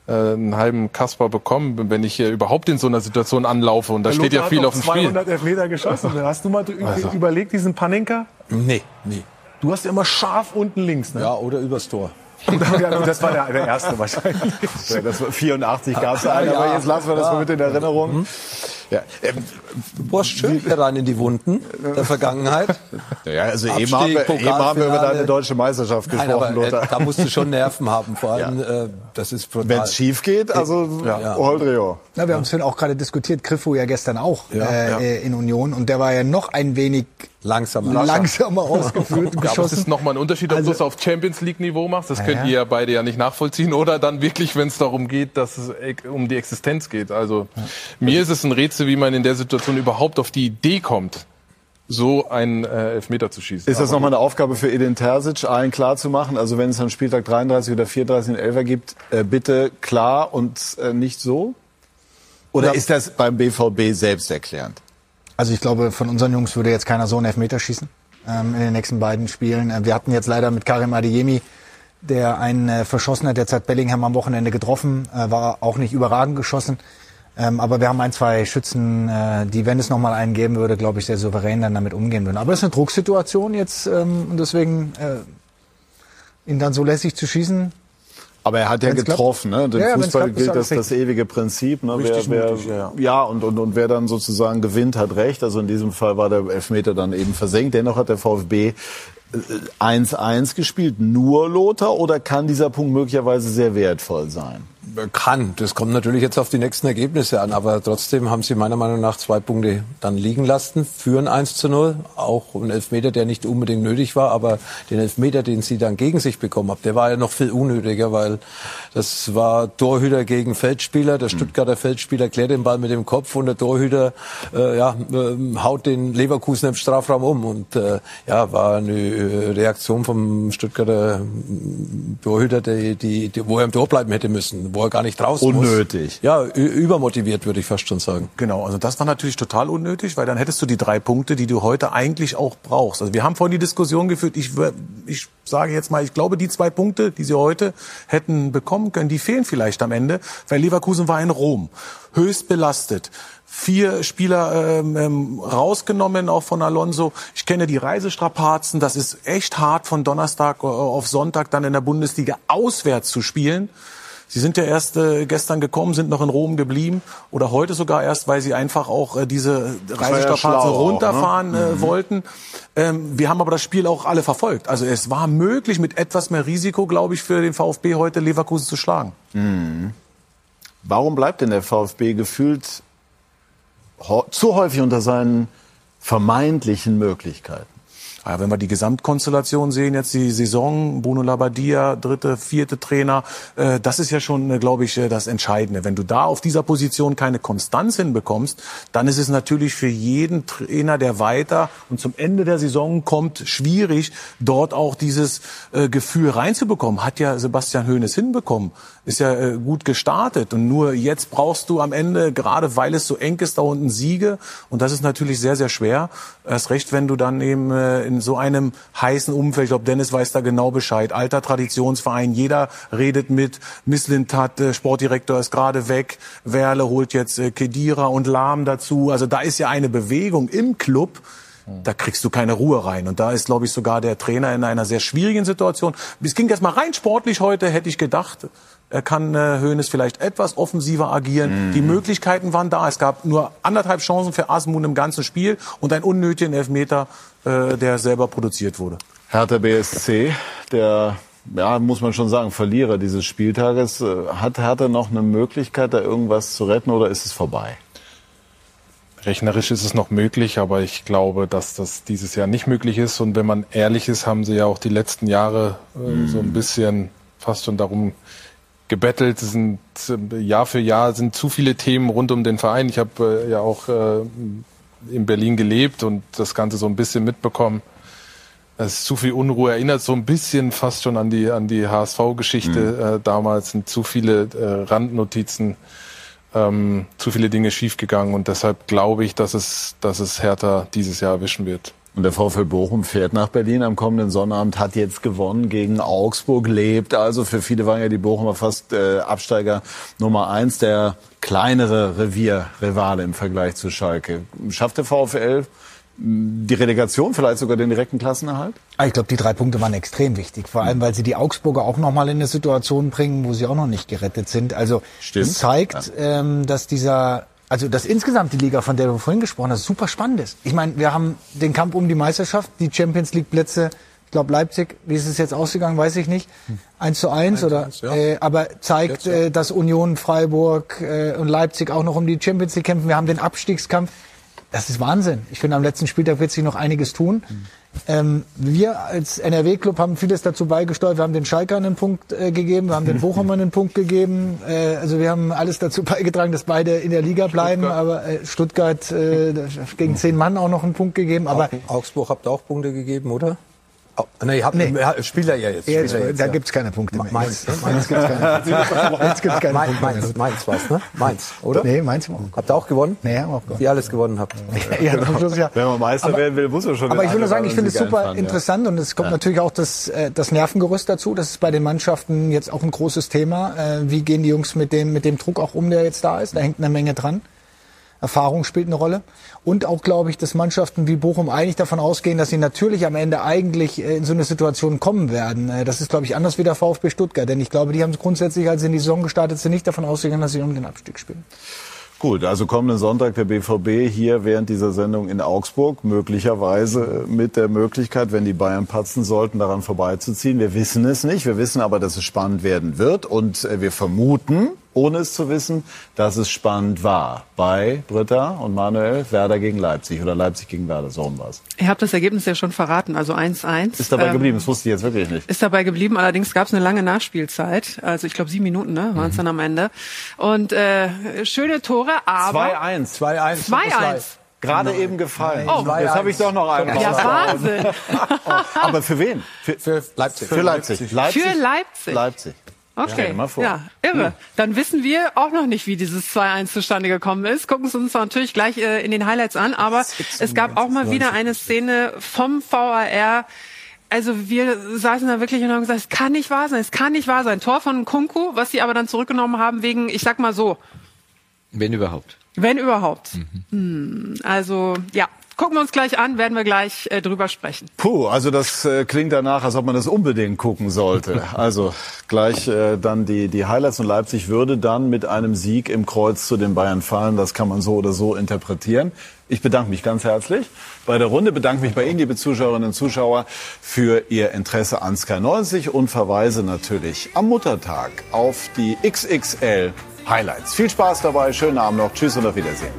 einen halben Kasper bekommen, wenn ich hier überhaupt in so einer Situation anlaufe. Und da steht ja viel auf dem Spiel. 200 Elfmeter geschossen. Hast du mal also. überlegt, diesen Panenka? Nee, nee. Du hast ja immer scharf unten links, ne? Ja, oder übers Tor. das war der, der erste wahrscheinlich. das war 84 gab es einen, aber jetzt lassen wir das mal mit in Erinnerung. Ja, ähm, du bohrst schön rein in die Wunden der Vergangenheit. Ja, also Abstieg, eben haben wir, eben haben wir über deine deutsche Meisterschaft gesprochen, Nein, aber, Lothar. Äh, da musst du schon Nerven haben, vor allem, ja. äh, das ist Wenn es schief geht, also ja. ja. Holdrio. Ja, wir haben es auch gerade diskutiert, Griffo ja gestern auch äh, in Union und der war ja noch ein wenig langsamer, langsamer ausgeführt geschossen. Aber es ist nochmal ein Unterschied, ob also, du es auf Champions League Niveau machst. Das könnt ihr ja beide ja nicht nachvollziehen. Oder dann wirklich, wenn es darum geht, dass es um die Existenz geht. Also mir ist es ein Rätsel, wie man in der Situation überhaupt auf die Idee kommt, so einen äh, Elfmeter zu schießen. Ist das nochmal eine Aufgabe für Edin Terzic, allen klar zu machen? Also wenn es am Spieltag 33 oder 34 einen Elfer gibt, äh, bitte klar und äh, nicht so? Oder, oder ist das beim BVB selbsterklärend? Also ich glaube, von unseren Jungs würde jetzt keiner so einen Elfmeter schießen ähm, in den nächsten beiden Spielen. Äh, wir hatten jetzt leider mit Karim Adeyemi, der einen äh, verschossen hat, hat Bellingham am Wochenende getroffen, äh, war auch nicht überragend geschossen. Ähm, aber wir haben ein, zwei Schützen, äh, die, wenn es nochmal einen geben würde, glaube ich, sehr souverän dann damit umgehen würden. Aber es ist eine Drucksituation jetzt ähm, und deswegen äh, ihn dann so lässig zu schießen. Aber er hat ja getroffen, ne? Im ja, Fußball gilt das, das ewige Prinzip. Ne? Wer, wer, möglich, ja. ja, und, und, und wer dann sozusagen gewinnt, hat recht. Also in diesem Fall war der Elfmeter dann eben versenkt. Dennoch hat der VfB 1-1 äh, gespielt. Nur Lothar oder kann dieser Punkt möglicherweise sehr wertvoll sein? Kann. Das kommt natürlich jetzt auf die nächsten Ergebnisse an. Aber trotzdem haben sie meiner Meinung nach zwei Punkte dann liegen lassen. Führen 1 zu 0. Auch ein Elfmeter, der nicht unbedingt nötig war. Aber den Elfmeter, den sie dann gegen sich bekommen haben, der war ja noch viel unnötiger, weil das war Torhüter gegen Feldspieler. Der Stuttgarter Feldspieler klärt den Ball mit dem Kopf und der Torhüter äh, ja, äh, haut den Leverkusen im Strafraum um. Und äh, ja, war eine äh, Reaktion vom Stuttgarter Torhüter, die, die, die, wo er im Tor bleiben hätte müssen wo er gar nicht draußen Unnötig. Muss. Ja, übermotiviert würde ich fast schon sagen. Genau, also das war natürlich total unnötig, weil dann hättest du die drei Punkte, die du heute eigentlich auch brauchst. Also wir haben vorhin die Diskussion geführt, ich, ich sage jetzt mal, ich glaube, die zwei Punkte, die sie heute hätten bekommen können, die fehlen vielleicht am Ende, weil Leverkusen war in Rom, höchst belastet vier Spieler ähm, ähm, rausgenommen, auch von Alonso. Ich kenne die Reisestrapazen. Das ist echt hart, von Donnerstag auf Sonntag dann in der Bundesliga auswärts zu spielen. Sie sind ja erst äh, gestern gekommen, sind noch in Rom geblieben oder heute sogar erst, weil Sie einfach auch äh, diese Reisestrapazen ja runterfahren ne? äh, mhm. wollten. Ähm, wir haben aber das Spiel auch alle verfolgt. Also es war möglich, mit etwas mehr Risiko, glaube ich, für den VfB heute Leverkusen zu schlagen. Mhm. Warum bleibt denn der VfB gefühlt zu häufig unter seinen vermeintlichen Möglichkeiten? Ja, wenn wir die Gesamtkonstellation sehen, jetzt die Saison, Bruno Labbadia, dritte, vierte Trainer, äh, das ist ja schon, äh, glaube ich, äh, das Entscheidende. Wenn du da auf dieser Position keine Konstanz hinbekommst, dann ist es natürlich für jeden Trainer, der weiter und zum Ende der Saison kommt, schwierig, dort auch dieses äh, Gefühl reinzubekommen. Hat ja Sebastian Hoeneß hinbekommen, ist ja äh, gut gestartet und nur jetzt brauchst du am Ende, gerade weil es so eng ist, da unten Siege und das ist natürlich sehr, sehr schwer. Erst recht, wenn du dann eben äh, in so einem heißen Umfeld, ich glaube, Dennis weiß da genau Bescheid, alter Traditionsverein, jeder redet mit, Misslintat, äh, Sportdirektor ist gerade weg, Werle holt jetzt äh, Kedira und Lahm dazu. Also da ist ja eine Bewegung im Club, da kriegst du keine Ruhe rein. Und da ist, glaube ich, sogar der Trainer in einer sehr schwierigen Situation. Es ging erst mal rein sportlich heute, hätte ich gedacht. Er kann äh, Hoeneß vielleicht etwas offensiver agieren. Mhm. Die Möglichkeiten waren da. Es gab nur anderthalb Chancen für Asmun im ganzen Spiel und einen unnötigen Elfmeter äh, der selber produziert wurde. Hertha BSC, der ja, muss man schon sagen, Verlierer dieses Spieltages. Äh, hat Hertha noch eine Möglichkeit, da irgendwas zu retten oder ist es vorbei? Rechnerisch ist es noch möglich, aber ich glaube, dass das dieses Jahr nicht möglich ist. Und wenn man ehrlich ist, haben sie ja auch die letzten Jahre äh, mm. so ein bisschen fast schon darum gebettelt. Es sind äh, Jahr für Jahr sind zu viele Themen rund um den Verein. Ich habe äh, ja auch äh, in Berlin gelebt und das Ganze so ein bisschen mitbekommen. Es ist zu viel Unruhe, erinnert so ein bisschen fast schon an die, an die HSV-Geschichte mhm. damals, sind zu viele Randnotizen, ähm, zu viele Dinge schiefgegangen und deshalb glaube ich, dass es, dass es Hertha dieses Jahr erwischen wird. Und der VfL Bochum fährt nach Berlin am kommenden Sonnabend, hat jetzt gewonnen gegen Augsburg, lebt. Also für viele waren ja die Bochumer fast äh, Absteiger Nummer eins, der kleinere Revierrivale im Vergleich zu Schalke. Schafft der VfL die Relegation, vielleicht sogar den direkten Klassenerhalt? Ah, ich glaube, die drei Punkte waren extrem wichtig. Vor allem, weil sie die Augsburger auch nochmal in eine Situation bringen, wo sie auch noch nicht gerettet sind. Also es zeigt, ja. ähm, dass dieser also dass insgesamt die Liga, von der du vorhin gesprochen hast, super spannend ist. Ich meine, wir haben den Kampf um die Meisterschaft, die Champions League Plätze, ich glaube Leipzig, wie ist es jetzt ausgegangen, weiß ich nicht, eins zu eins oder, ja. äh, aber zeigt, ja. äh, dass Union, Freiburg äh, und Leipzig auch noch um die Champions League kämpfen. Wir haben den Abstiegskampf. Das ist Wahnsinn. Ich finde, am letzten Spieltag wird sich noch einiges tun. Mhm. Ähm, wir als NRW-Club haben vieles dazu beigesteuert. Wir haben den Schalkern einen Punkt äh, gegeben, wir haben den Bochumern einen Punkt gegeben. Äh, also wir haben alles dazu beigetragen, dass beide in der Liga bleiben. Stuttgart. Aber äh, Stuttgart äh, gegen zehn Mann auch noch einen Punkt gegeben. Aber Augsburg habt auch Punkte gegeben, oder? Oh, nee, habt, nee. Spieler ja jetzt. Jetzt, jetzt da ja. gibt's keine Punkte mehr. Mainz. Mainz gibt's keine, Mainz gibt's keine Mainz, Punkte Mainz, Mainz war's, ne? Mainz, oder? Nee, Mainz auch. Habt ihr auch gewonnen? Nee, haben wir auch gewonnen. Wie alles gewonnen habt. ja, ja, Schluss, ja. Wenn man Meister aber, werden will, muss man schon. Aber ich will nur sagen, ich finde es super einfahren, interessant und es kommt ja. natürlich auch das, äh, das Nervengerüst dazu. Das ist bei den Mannschaften jetzt auch ein großes Thema. Äh, wie gehen die Jungs mit dem, mit dem Druck auch um, der jetzt da ist? Da hängt eine Menge dran. Erfahrung spielt eine Rolle. Und auch, glaube ich, dass Mannschaften wie Bochum eigentlich davon ausgehen, dass sie natürlich am Ende eigentlich äh, in so eine Situation kommen werden. Äh, das ist, glaube ich, anders wie der VfB Stuttgart. Denn ich glaube, die haben grundsätzlich, als sie in die Saison gestartet sind, nicht davon ausgegangen, dass sie um den Abstieg spielen. Gut, also kommenden Sonntag der BVB hier während dieser Sendung in Augsburg, möglicherweise mit der Möglichkeit, wenn die Bayern patzen sollten, daran vorbeizuziehen. Wir wissen es nicht. Wir wissen aber, dass es spannend werden wird und äh, wir vermuten, ohne es zu wissen, dass es spannend war. Bei Britta und Manuel, Werder gegen Leipzig oder Leipzig gegen Werder, so um was. Ihr habt das Ergebnis ja schon verraten, also 1-1. Ist dabei ähm, geblieben, das wusste ich jetzt wirklich nicht. Ist dabei geblieben, allerdings gab es eine lange Nachspielzeit, also ich glaube sieben Minuten ne, waren es mhm. dann am Ende. Und äh, schöne Tore, aber... 2-1. 2-1. 2-1. Gerade Nein. eben gefallen. Oh, jetzt habe ich doch noch einen. Ja, Wahnsinn. Aber für wen? Für, für Leipzig. Für Leipzig. Leipzig. Für Leipzig. Leipzig. Okay, ja, ja irre. Hm. Dann wissen wir auch noch nicht, wie dieses 2-1 zustande gekommen ist. Gucken es uns natürlich gleich äh, in den Highlights an. Aber es gab auch mal wieder eine Szene vom VAR. Also wir saßen da wirklich und haben gesagt, es kann nicht wahr sein, es kann nicht wahr sein. Tor von Kunku, was sie aber dann zurückgenommen haben wegen, ich sag mal so. Wenn überhaupt. Wenn überhaupt. Mhm. Hm, also ja, Gucken wir uns gleich an, werden wir gleich äh, drüber sprechen. Puh, also das äh, klingt danach, als ob man das unbedingt gucken sollte. Also gleich äh, dann die, die Highlights und Leipzig würde dann mit einem Sieg im Kreuz zu den Bayern fallen. Das kann man so oder so interpretieren. Ich bedanke mich ganz herzlich bei der Runde, bedanke mich bei Ihnen, liebe Zuschauerinnen und Zuschauer, für Ihr Interesse an Sky 90 und verweise natürlich am Muttertag auf die XXL Highlights. Viel Spaß dabei, schönen Abend noch, tschüss und auf Wiedersehen.